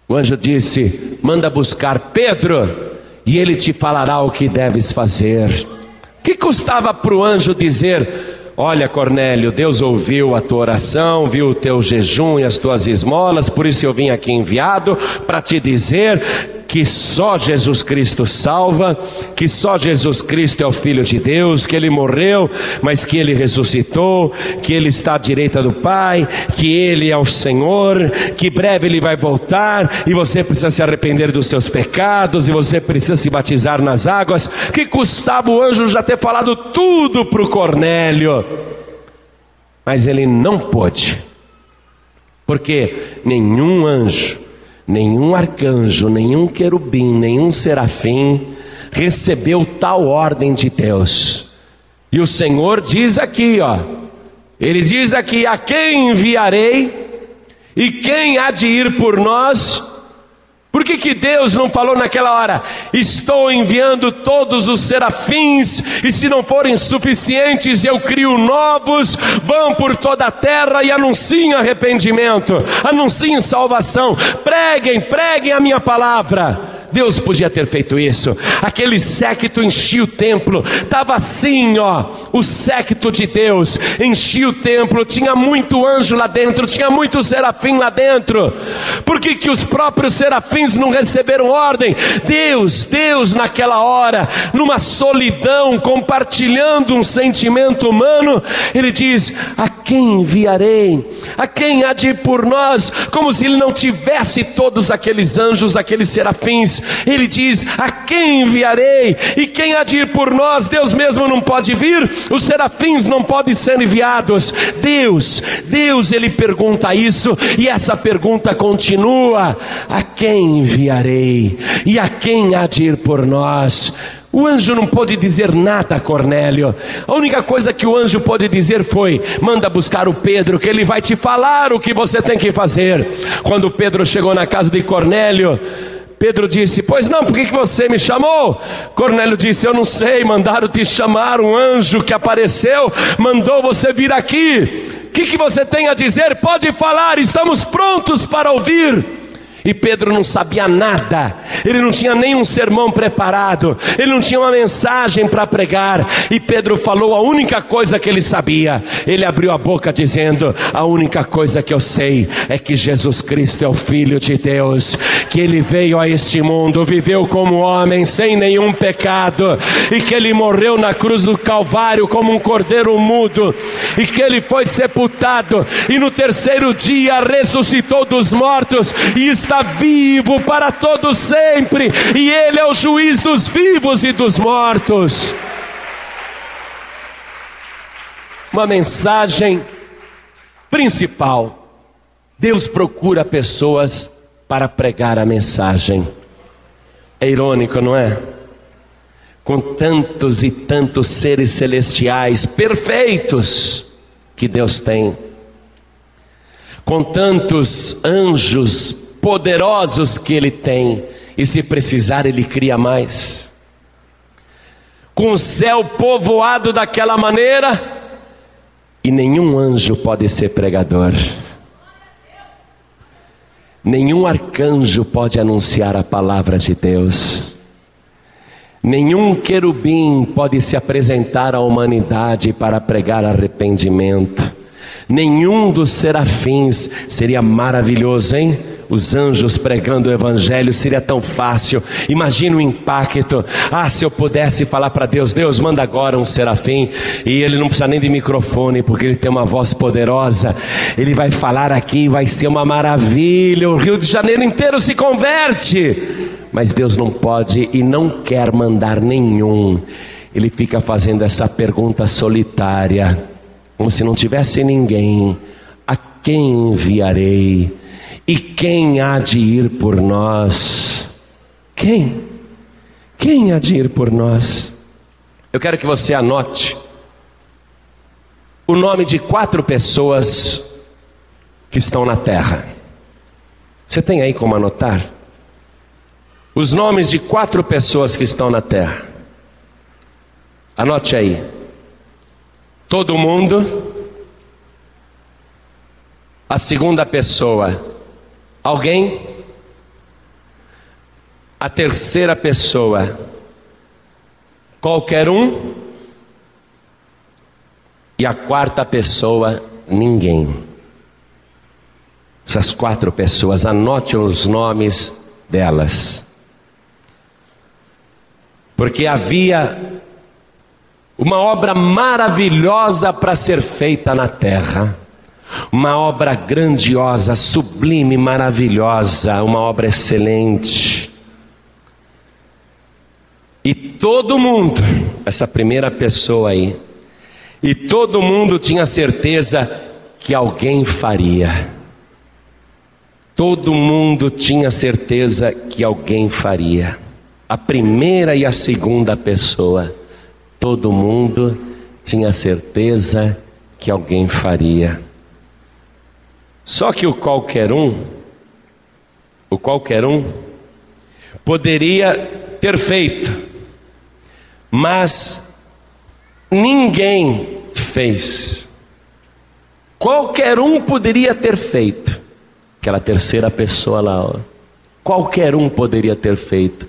Speaker 1: O anjo disse: Manda buscar Pedro, e ele te falará o que deves fazer. Que custava para o anjo dizer: Olha, Cornélio, Deus ouviu a tua oração, viu o teu jejum e as tuas esmolas, por isso eu vim aqui enviado para te dizer que só Jesus Cristo salva, que só Jesus Cristo é o Filho de Deus, que ele morreu, mas que ele ressuscitou, que ele está à direita do Pai, que ele é o Senhor, que breve ele vai voltar e você precisa se arrepender dos seus pecados e você precisa se batizar nas águas. Que custava o anjo já ter falado tudo para o Cornélio, mas ele não pôde, porque nenhum anjo nenhum arcanjo, nenhum querubim, nenhum serafim recebeu tal ordem de Deus. E o Senhor diz aqui, ó, ele diz aqui: a quem enviarei e quem há de ir por nós? Por que, que Deus não falou naquela hora? Estou enviando todos os serafins, e se não forem suficientes, eu crio novos, vão por toda a terra e anunciem arrependimento, anunciem salvação, preguem, preguem a minha palavra. Deus podia ter feito isso. Aquele séquito enchia o templo, estava assim, ó, o séquito de Deus enchia o templo, tinha muito anjo lá dentro, tinha muito serafim lá dentro. Por que, que os próprios serafins não receberam ordem? Deus, Deus, naquela hora, numa solidão, compartilhando um sentimento humano, ele diz: A quem enviarei? A quem há de ir por nós? Como se ele não tivesse todos aqueles anjos, aqueles serafins ele diz: A quem enviarei? E quem há de ir por nós? Deus mesmo não pode vir, os serafins não podem ser enviados. Deus, Deus, ele pergunta isso, e essa pergunta continua: A quem enviarei? E a quem há de ir por nós? O anjo não pôde dizer nada a Cornélio. A única coisa que o anjo pôde dizer foi: manda buscar o Pedro, que ele vai te falar o que você tem que fazer. Quando Pedro chegou na casa de Cornélio, Pedro disse: Pois não, por que você me chamou? Cornélio disse: Eu não sei, mandaram te chamar. Um anjo que apareceu mandou você vir aqui. O que, que você tem a dizer? Pode falar, estamos prontos para ouvir. E Pedro não sabia nada, ele não tinha nenhum sermão preparado, ele não tinha uma mensagem para pregar. E Pedro falou a única coisa que ele sabia. Ele abriu a boca dizendo: A única coisa que eu sei é que Jesus Cristo é o Filho de Deus, que ele veio a este mundo, viveu como homem, sem nenhum pecado, e que ele morreu na cruz do Calvário como um cordeiro mudo, e que ele foi sepultado, e no terceiro dia ressuscitou dos mortos e está vivo para todo sempre, e Ele é o juiz dos vivos e dos mortos. Uma mensagem principal: Deus procura pessoas para pregar a mensagem. É irônico, não é? Com tantos e tantos seres celestiais perfeitos que Deus tem, com tantos anjos poderosos que ele tem, e se precisar, ele cria mais. Com o céu povoado daquela maneira, e nenhum anjo pode ser pregador, nenhum arcanjo pode anunciar a palavra de Deus. Nenhum querubim pode se apresentar à humanidade para pregar arrependimento. Nenhum dos serafins seria maravilhoso, hein? Os anjos pregando o evangelho seria tão fácil. Imagina o impacto. Ah, se eu pudesse falar para Deus, Deus, manda agora um serafim, e ele não precisa nem de microfone, porque ele tem uma voz poderosa. Ele vai falar aqui, vai ser uma maravilha. O Rio de Janeiro inteiro se converte. Mas Deus não pode e não quer mandar nenhum. Ele fica fazendo essa pergunta solitária, como se não tivesse ninguém. A quem enviarei? E quem há de ir por nós? Quem? Quem há de ir por nós? Eu quero que você anote o nome de quatro pessoas que estão na terra. Você tem aí como anotar? Os nomes de quatro pessoas que estão na terra. Anote aí. Todo mundo. A segunda pessoa Alguém? A terceira pessoa, qualquer um. E a quarta pessoa, ninguém. Essas quatro pessoas, anote os nomes delas. Porque havia uma obra maravilhosa para ser feita na terra uma obra grandiosa, sublime, maravilhosa, uma obra excelente. E todo mundo, essa primeira pessoa aí, e todo mundo tinha certeza que alguém faria. Todo mundo tinha certeza que alguém faria. A primeira e a segunda pessoa, todo mundo tinha certeza que alguém faria. Só que o qualquer um, o qualquer um, poderia ter feito, mas ninguém fez. Qualquer um poderia ter feito, aquela terceira pessoa lá, ó. qualquer um poderia ter feito,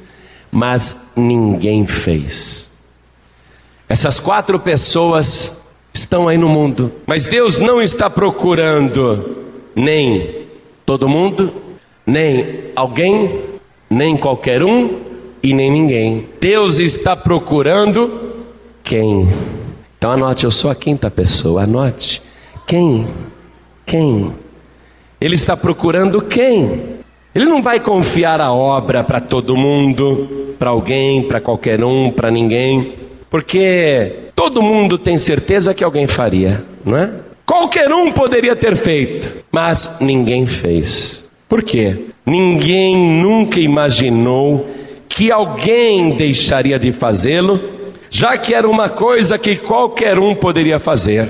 Speaker 1: mas ninguém fez. Essas quatro pessoas estão aí no mundo, mas Deus não está procurando nem todo mundo, nem alguém, nem qualquer um e nem ninguém. Deus está procurando quem? Então anote, eu sou a quinta pessoa, anote. Quem? Quem? Ele está procurando quem? Ele não vai confiar a obra para todo mundo, para alguém, para qualquer um, para ninguém, porque todo mundo tem certeza que alguém faria, não é? Qualquer um poderia ter feito, mas ninguém fez. Por quê? Ninguém nunca imaginou que alguém deixaria de fazê-lo, já que era uma coisa que qualquer um poderia fazer.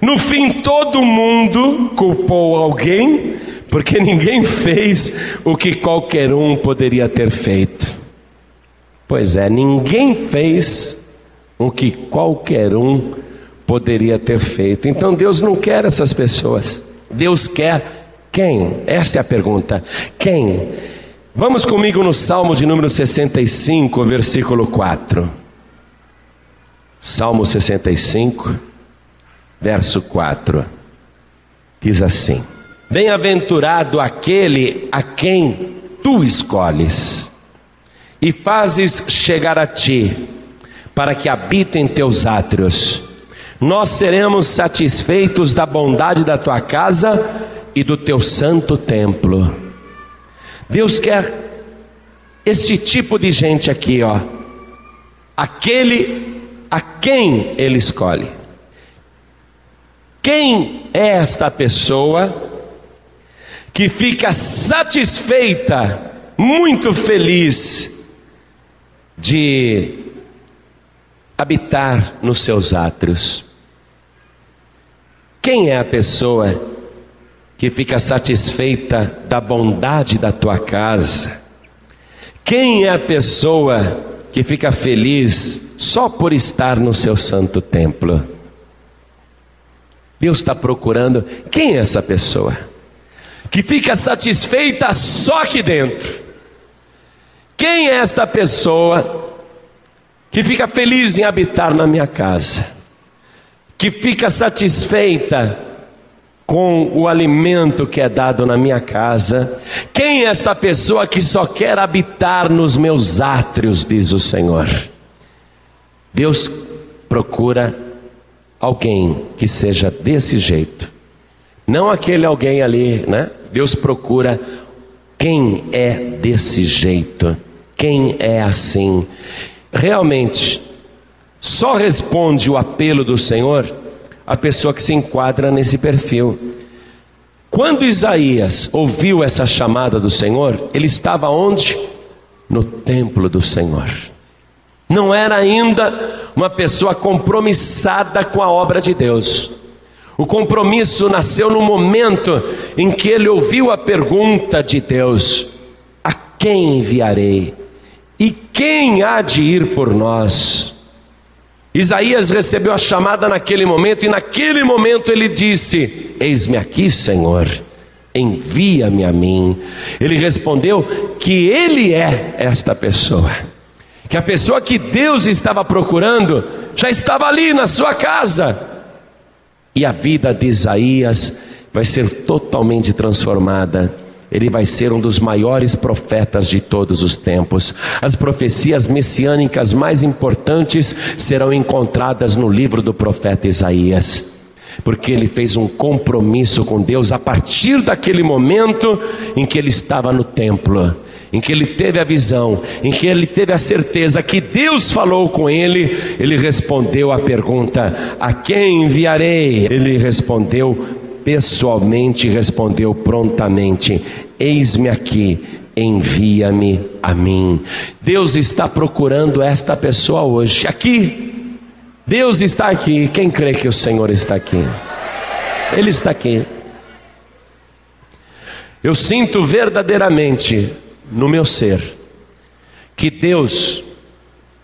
Speaker 1: No fim, todo mundo culpou alguém, porque ninguém fez o que qualquer um poderia ter feito. Pois é, ninguém fez o que qualquer um poderia ter feito. Então Deus não quer essas pessoas. Deus quer quem? Essa é a pergunta. Quem? Vamos comigo no Salmo de número 65, versículo 4. Salmo 65, verso 4. Diz assim: Bem-aventurado aquele a quem tu escolhes e fazes chegar a ti, para que habite em teus átrios. Nós seremos satisfeitos da bondade da tua casa e do teu santo templo. Deus quer este tipo de gente aqui, ó. Aquele a quem ele escolhe. Quem é esta pessoa que fica satisfeita, muito feliz de habitar nos seus átrios? Quem é a pessoa que fica satisfeita da bondade da tua casa? Quem é a pessoa que fica feliz só por estar no seu santo templo? Deus está procurando quem é essa pessoa que fica satisfeita só aqui dentro. Quem é esta pessoa que fica feliz em habitar na minha casa? Que fica satisfeita com o alimento que é dado na minha casa. Quem é esta pessoa que só quer habitar nos meus átrios, diz o Senhor? Deus procura alguém que seja desse jeito. Não aquele alguém ali, né? Deus procura quem é desse jeito, quem é assim. Realmente, só responde o apelo do Senhor a pessoa que se enquadra nesse perfil. Quando Isaías ouviu essa chamada do Senhor, ele estava onde? No templo do Senhor. Não era ainda uma pessoa compromissada com a obra de Deus. O compromisso nasceu no momento em que ele ouviu a pergunta de Deus: A quem enviarei? E quem há de ir por nós? Isaías recebeu a chamada naquele momento, e naquele momento ele disse: Eis-me aqui, Senhor, envia-me a mim. Ele respondeu que ele é esta pessoa, que a pessoa que Deus estava procurando já estava ali na sua casa, e a vida de Isaías vai ser totalmente transformada ele vai ser um dos maiores profetas de todos os tempos. As profecias messiânicas mais importantes serão encontradas no livro do profeta Isaías. Porque ele fez um compromisso com Deus a partir daquele momento em que ele estava no templo, em que ele teve a visão, em que ele teve a certeza que Deus falou com ele, ele respondeu à pergunta: A quem enviarei? Ele respondeu: pessoalmente respondeu prontamente: Eis-me aqui, envia-me a mim. Deus está procurando esta pessoa hoje, aqui. Deus está aqui. Quem crê que o Senhor está aqui? Ele está aqui. Eu sinto verdadeiramente no meu ser que Deus,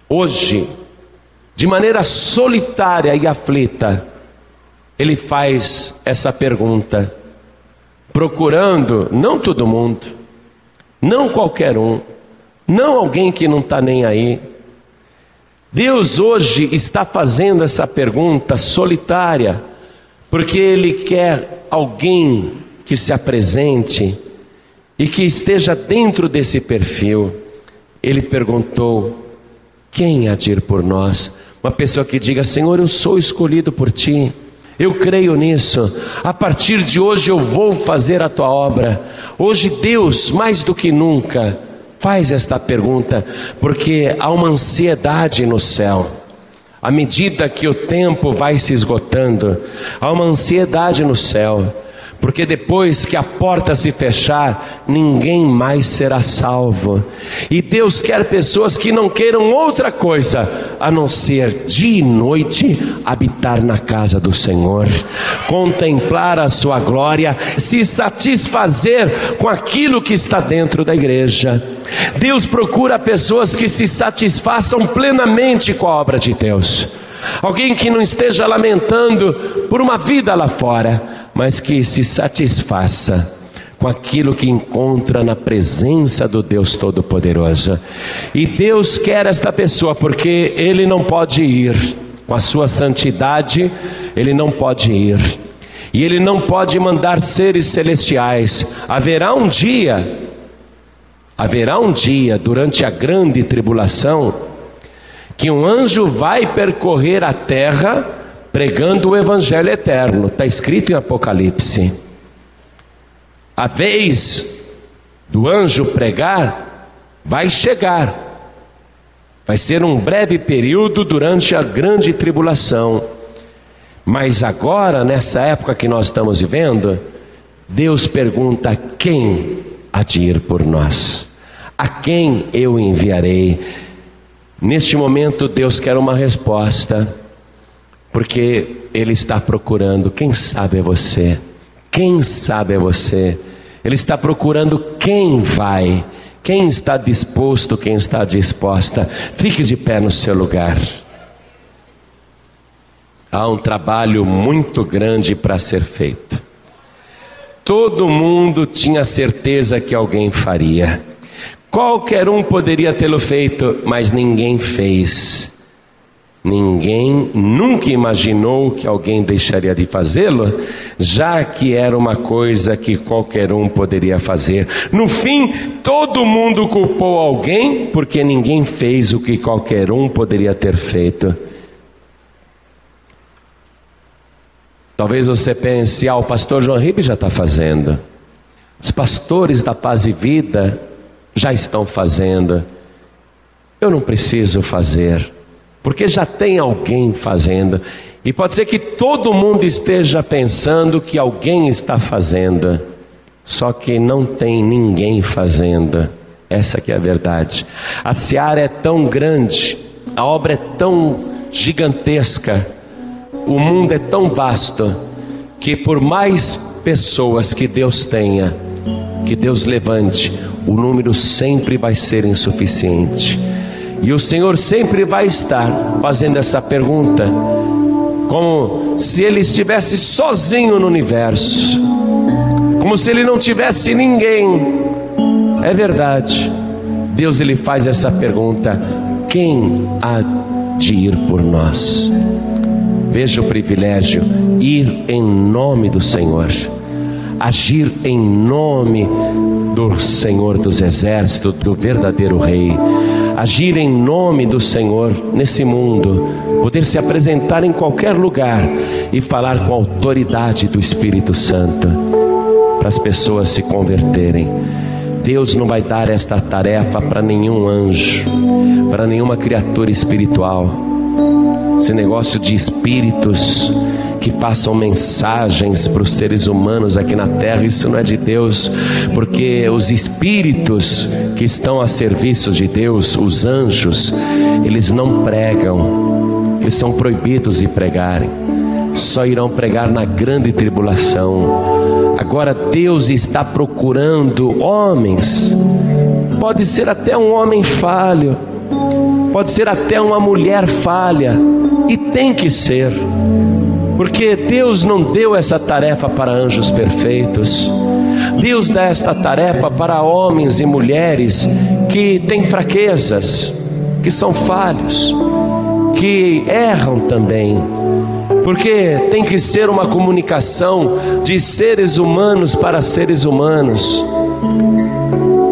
Speaker 1: hoje, de maneira solitária e aflita, ele faz essa pergunta, procurando não todo mundo, não qualquer um, não alguém que não está nem aí. Deus hoje está fazendo essa pergunta solitária, porque Ele quer alguém que se apresente e que esteja dentro desse perfil. Ele perguntou: quem há de ir por nós? Uma pessoa que diga: Senhor, eu sou escolhido por ti. Eu creio nisso. A partir de hoje eu vou fazer a tua obra. Hoje Deus, mais do que nunca, faz esta pergunta, porque há uma ansiedade no céu. À medida que o tempo vai se esgotando, há uma ansiedade no céu porque depois que a porta se fechar, ninguém mais será salvo. E Deus quer pessoas que não queiram outra coisa a não ser dia e noite habitar na casa do Senhor, contemplar a sua glória, se satisfazer com aquilo que está dentro da igreja. Deus procura pessoas que se satisfaçam plenamente com a obra de Deus. Alguém que não esteja lamentando por uma vida lá fora, mas que se satisfaça com aquilo que encontra na presença do Deus Todo-Poderoso. E Deus quer esta pessoa, porque Ele não pode ir, com a sua santidade, Ele não pode ir, e Ele não pode mandar seres celestiais. Haverá um dia, haverá um dia, durante a grande tribulação, que um anjo vai percorrer a terra pregando o Evangelho eterno, está escrito em Apocalipse. A vez do anjo pregar vai chegar, vai ser um breve período durante a grande tribulação, mas agora, nessa época que nós estamos vivendo, Deus pergunta: quem há de ir por nós? A quem eu enviarei? Neste momento, Deus quer uma resposta porque Ele está procurando, quem sabe é você, quem sabe é você, Ele está procurando quem vai, quem está disposto, quem está disposta, fique de pé no seu lugar. Há um trabalho muito grande para ser feito. Todo mundo tinha certeza que alguém faria. Qualquer um poderia tê-lo feito, mas ninguém fez. Ninguém nunca imaginou que alguém deixaria de fazê-lo, já que era uma coisa que qualquer um poderia fazer. No fim, todo mundo culpou alguém porque ninguém fez o que qualquer um poderia ter feito. Talvez você pense, ah, o pastor João Ribe já está fazendo, os pastores da paz e vida já estão fazendo, eu não preciso fazer porque já tem alguém fazendo. E pode ser que todo mundo esteja pensando que alguém está fazendo, só que não tem ninguém fazendo. Essa que é a verdade. A seara é tão grande, a obra é tão gigantesca, o mundo é tão vasto, que por mais pessoas que Deus tenha, que Deus levante, o número sempre vai ser insuficiente. E o Senhor sempre vai estar fazendo essa pergunta, como se Ele estivesse sozinho no universo, como se Ele não tivesse ninguém. É verdade. Deus ele faz essa pergunta: quem há de ir por nós? Veja o privilégio, ir em nome do Senhor, agir em nome do Senhor dos Exércitos, do verdadeiro Rei agir em nome do Senhor nesse mundo, poder se apresentar em qualquer lugar e falar com a autoridade do Espírito Santo para as pessoas se converterem. Deus não vai dar esta tarefa para nenhum anjo, para nenhuma criatura espiritual. Esse negócio de espíritos que passam mensagens para os seres humanos aqui na terra, isso não é de Deus, porque os espíritos que estão a serviço de Deus, os anjos, eles não pregam, eles são proibidos de pregarem, só irão pregar na grande tribulação. Agora Deus está procurando homens, pode ser até um homem falho, pode ser até uma mulher falha, e tem que ser. Porque Deus não deu essa tarefa para anjos perfeitos. Deus dá esta tarefa para homens e mulheres que têm fraquezas, que são falhos, que erram também. Porque tem que ser uma comunicação de seres humanos para seres humanos.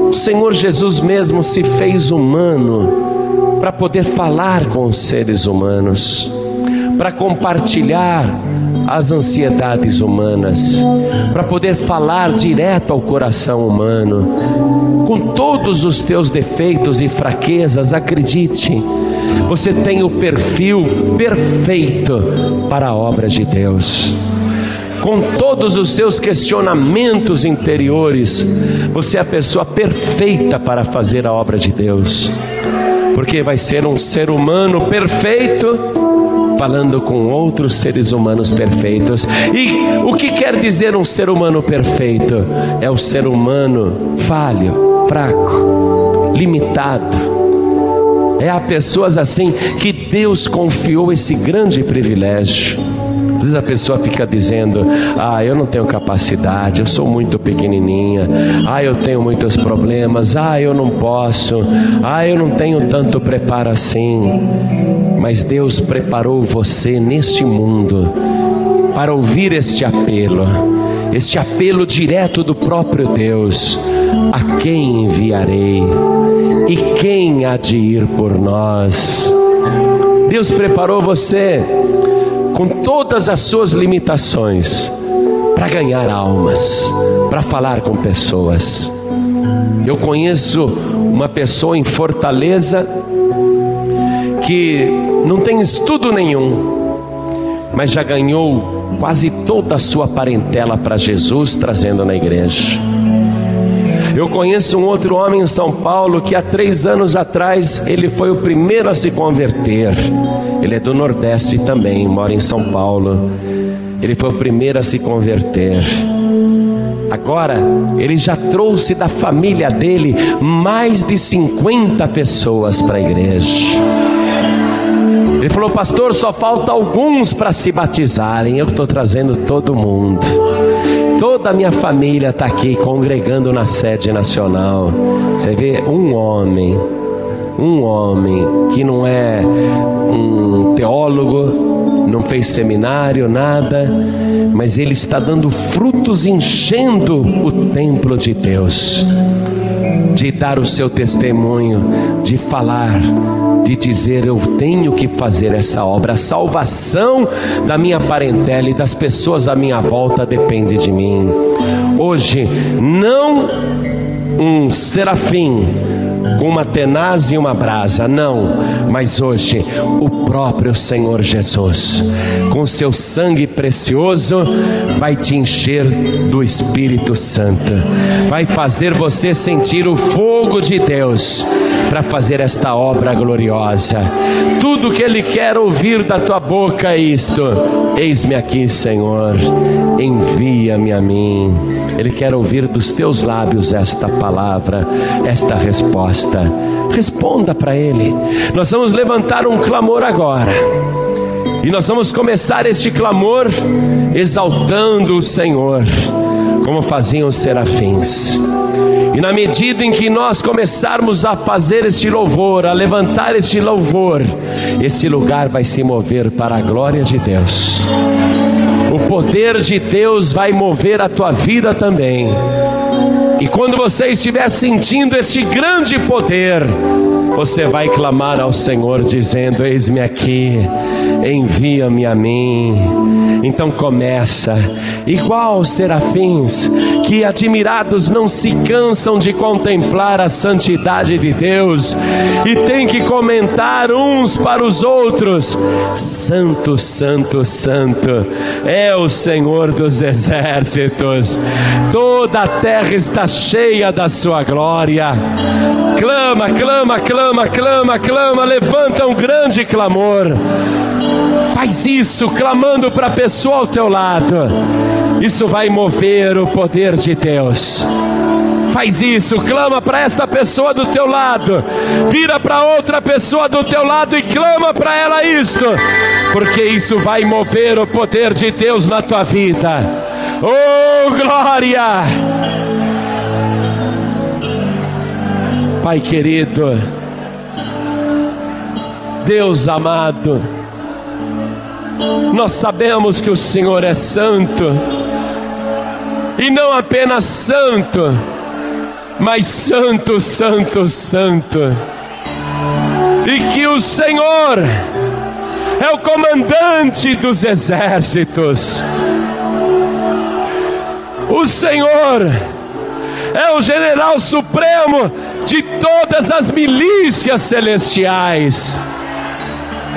Speaker 1: O Senhor Jesus mesmo se fez humano para poder falar com os seres humanos para compartilhar as ansiedades humanas, para poder falar direto ao coração humano. Com todos os teus defeitos e fraquezas, acredite, você tem o perfil perfeito para a obra de Deus. com todos os seus questionamentos interiores, você é a pessoa perfeita para fazer a obra de Deus, porque vai ser um ser humano perfeito falando com outros seres humanos perfeitos. E o que quer dizer um ser humano perfeito? É o ser humano falho, fraco, limitado. É a pessoas assim que Deus confiou esse grande privilégio. Às vezes a pessoa fica dizendo: Ah, eu não tenho capacidade, eu sou muito pequenininha, ah, eu tenho muitos problemas, ah, eu não posso, ah, eu não tenho tanto preparo assim. Mas Deus preparou você neste mundo para ouvir este apelo, este apelo direto do próprio Deus: A quem enviarei? E quem há de ir por nós? Deus preparou você com todas as suas limitações, para ganhar almas, para falar com pessoas. Eu conheço uma pessoa em Fortaleza que não tem estudo nenhum, mas já ganhou quase toda a sua parentela para Jesus, trazendo na igreja. Eu conheço um outro homem em São Paulo que há três anos atrás ele foi o primeiro a se converter. Ele é do Nordeste também, mora em São Paulo. Ele foi o primeiro a se converter. Agora, ele já trouxe da família dele mais de 50 pessoas para a igreja. Ele falou, pastor, só falta alguns para se batizarem. Eu estou trazendo todo mundo. Toda a minha família está aqui congregando na sede nacional. Você vê um homem, um homem que não é um teólogo, não fez seminário, nada, mas ele está dando frutos, enchendo o templo de Deus de dar o seu testemunho, de falar, de dizer: Eu tenho que fazer essa obra. A salvação da minha parentela e das pessoas à minha volta depende de mim. Hoje, não um serafim com uma tenaz e uma brasa, não, mas hoje o próprio Senhor Jesus, com seu sangue precioso, vai te encher do Espírito Santo, vai fazer você sentir o fogo de Deus para fazer esta obra gloriosa. Tudo que Ele quer ouvir da tua boca é isto: Eis-me aqui, Senhor, envia-me a mim. Ele quer ouvir dos teus lábios esta palavra, esta resposta. Responda para Ele. Nós vamos levantar um clamor agora. E nós vamos começar este clamor exaltando o Senhor, como faziam os serafins. E na medida em que nós começarmos a fazer este louvor, a levantar este louvor, esse lugar vai se mover para a glória de Deus. O poder de Deus vai mover a tua vida também. E quando você estiver sentindo este grande poder, você vai clamar ao Senhor dizendo: Eis-me aqui, envia-me a mim. Então começa, igual serafins, que admirados não se cansam de contemplar a santidade de Deus e tem que comentar uns para os outros: Santo, Santo, Santo é o Senhor dos exércitos, toda a terra está cheia da sua glória. Clama, clama, clama, clama, clama, levanta um grande clamor. Faz isso clamando para a pessoa ao teu lado. Isso vai mover o poder de Deus. Faz isso, clama para esta pessoa do teu lado. Vira para outra pessoa do teu lado e clama para ela isto, porque isso vai mover o poder de Deus na tua vida. Oh, glória! Pai querido, Deus amado, nós sabemos que o Senhor é santo, e não apenas santo, mas santo, santo, santo, e que o Senhor é o comandante dos exércitos, o Senhor é o general supremo de todas as milícias celestiais.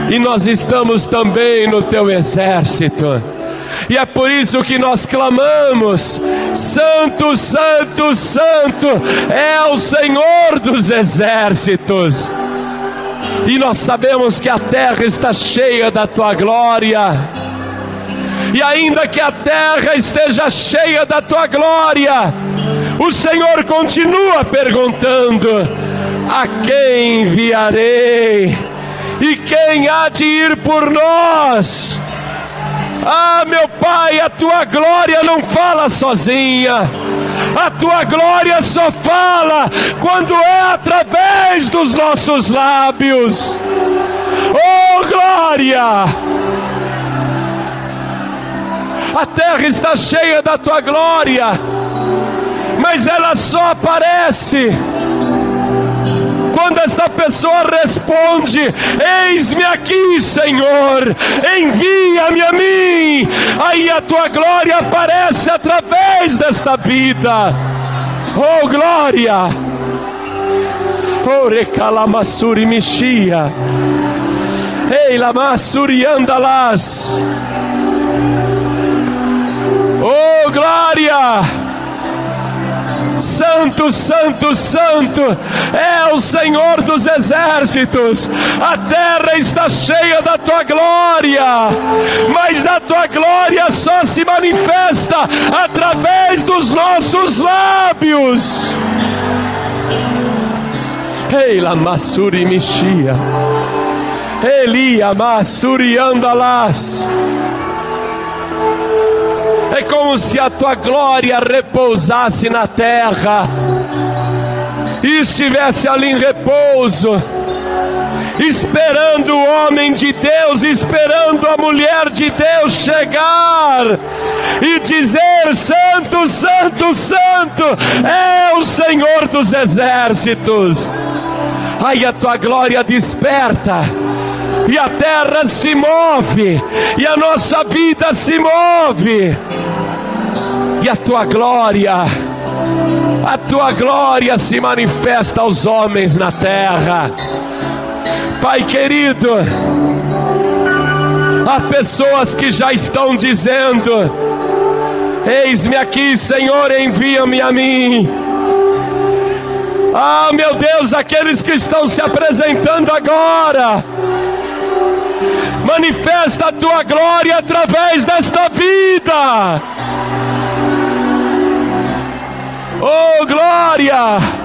Speaker 1: E nós estamos também no teu exército. E é por isso que nós clamamos: Santo, Santo, Santo é o Senhor dos exércitos. E nós sabemos que a terra está cheia da tua glória. E ainda que a terra esteja cheia da tua glória, o Senhor continua perguntando: a quem enviarei? E quem há de ir por nós? Ah, meu Pai, a tua glória não fala sozinha. A tua glória só fala quando é através dos nossos lábios. Oh, glória! A terra está cheia da tua glória, mas ela só aparece quando esta pessoa responde: Eis-me aqui, Senhor, envia-me a mim. Aí a tua glória aparece através desta vida. Oh, glória! Ore calamassuri mixia. Ei, lamassuri andalas. Oh, glória! Santo, Santo, Santo é o Senhor dos exércitos. A terra está cheia da tua glória, mas a tua glória só se manifesta através dos nossos lábios. Eila Massuri Mishia. Elia Massuri Andalas. É como se a tua glória repousasse na terra e estivesse ali em repouso, esperando o homem de Deus, esperando a mulher de Deus chegar e dizer: Santo, Santo, Santo é o Senhor dos exércitos. Aí a tua glória desperta e a terra se move, e a nossa vida se move, e a tua glória, a tua glória se manifesta aos homens na terra. Pai querido, há pessoas que já estão dizendo: Eis-me aqui, Senhor, envia-me a mim. Ah, meu Deus, aqueles que estão se apresentando agora manifesta a tua glória através desta vida. Oh, glória!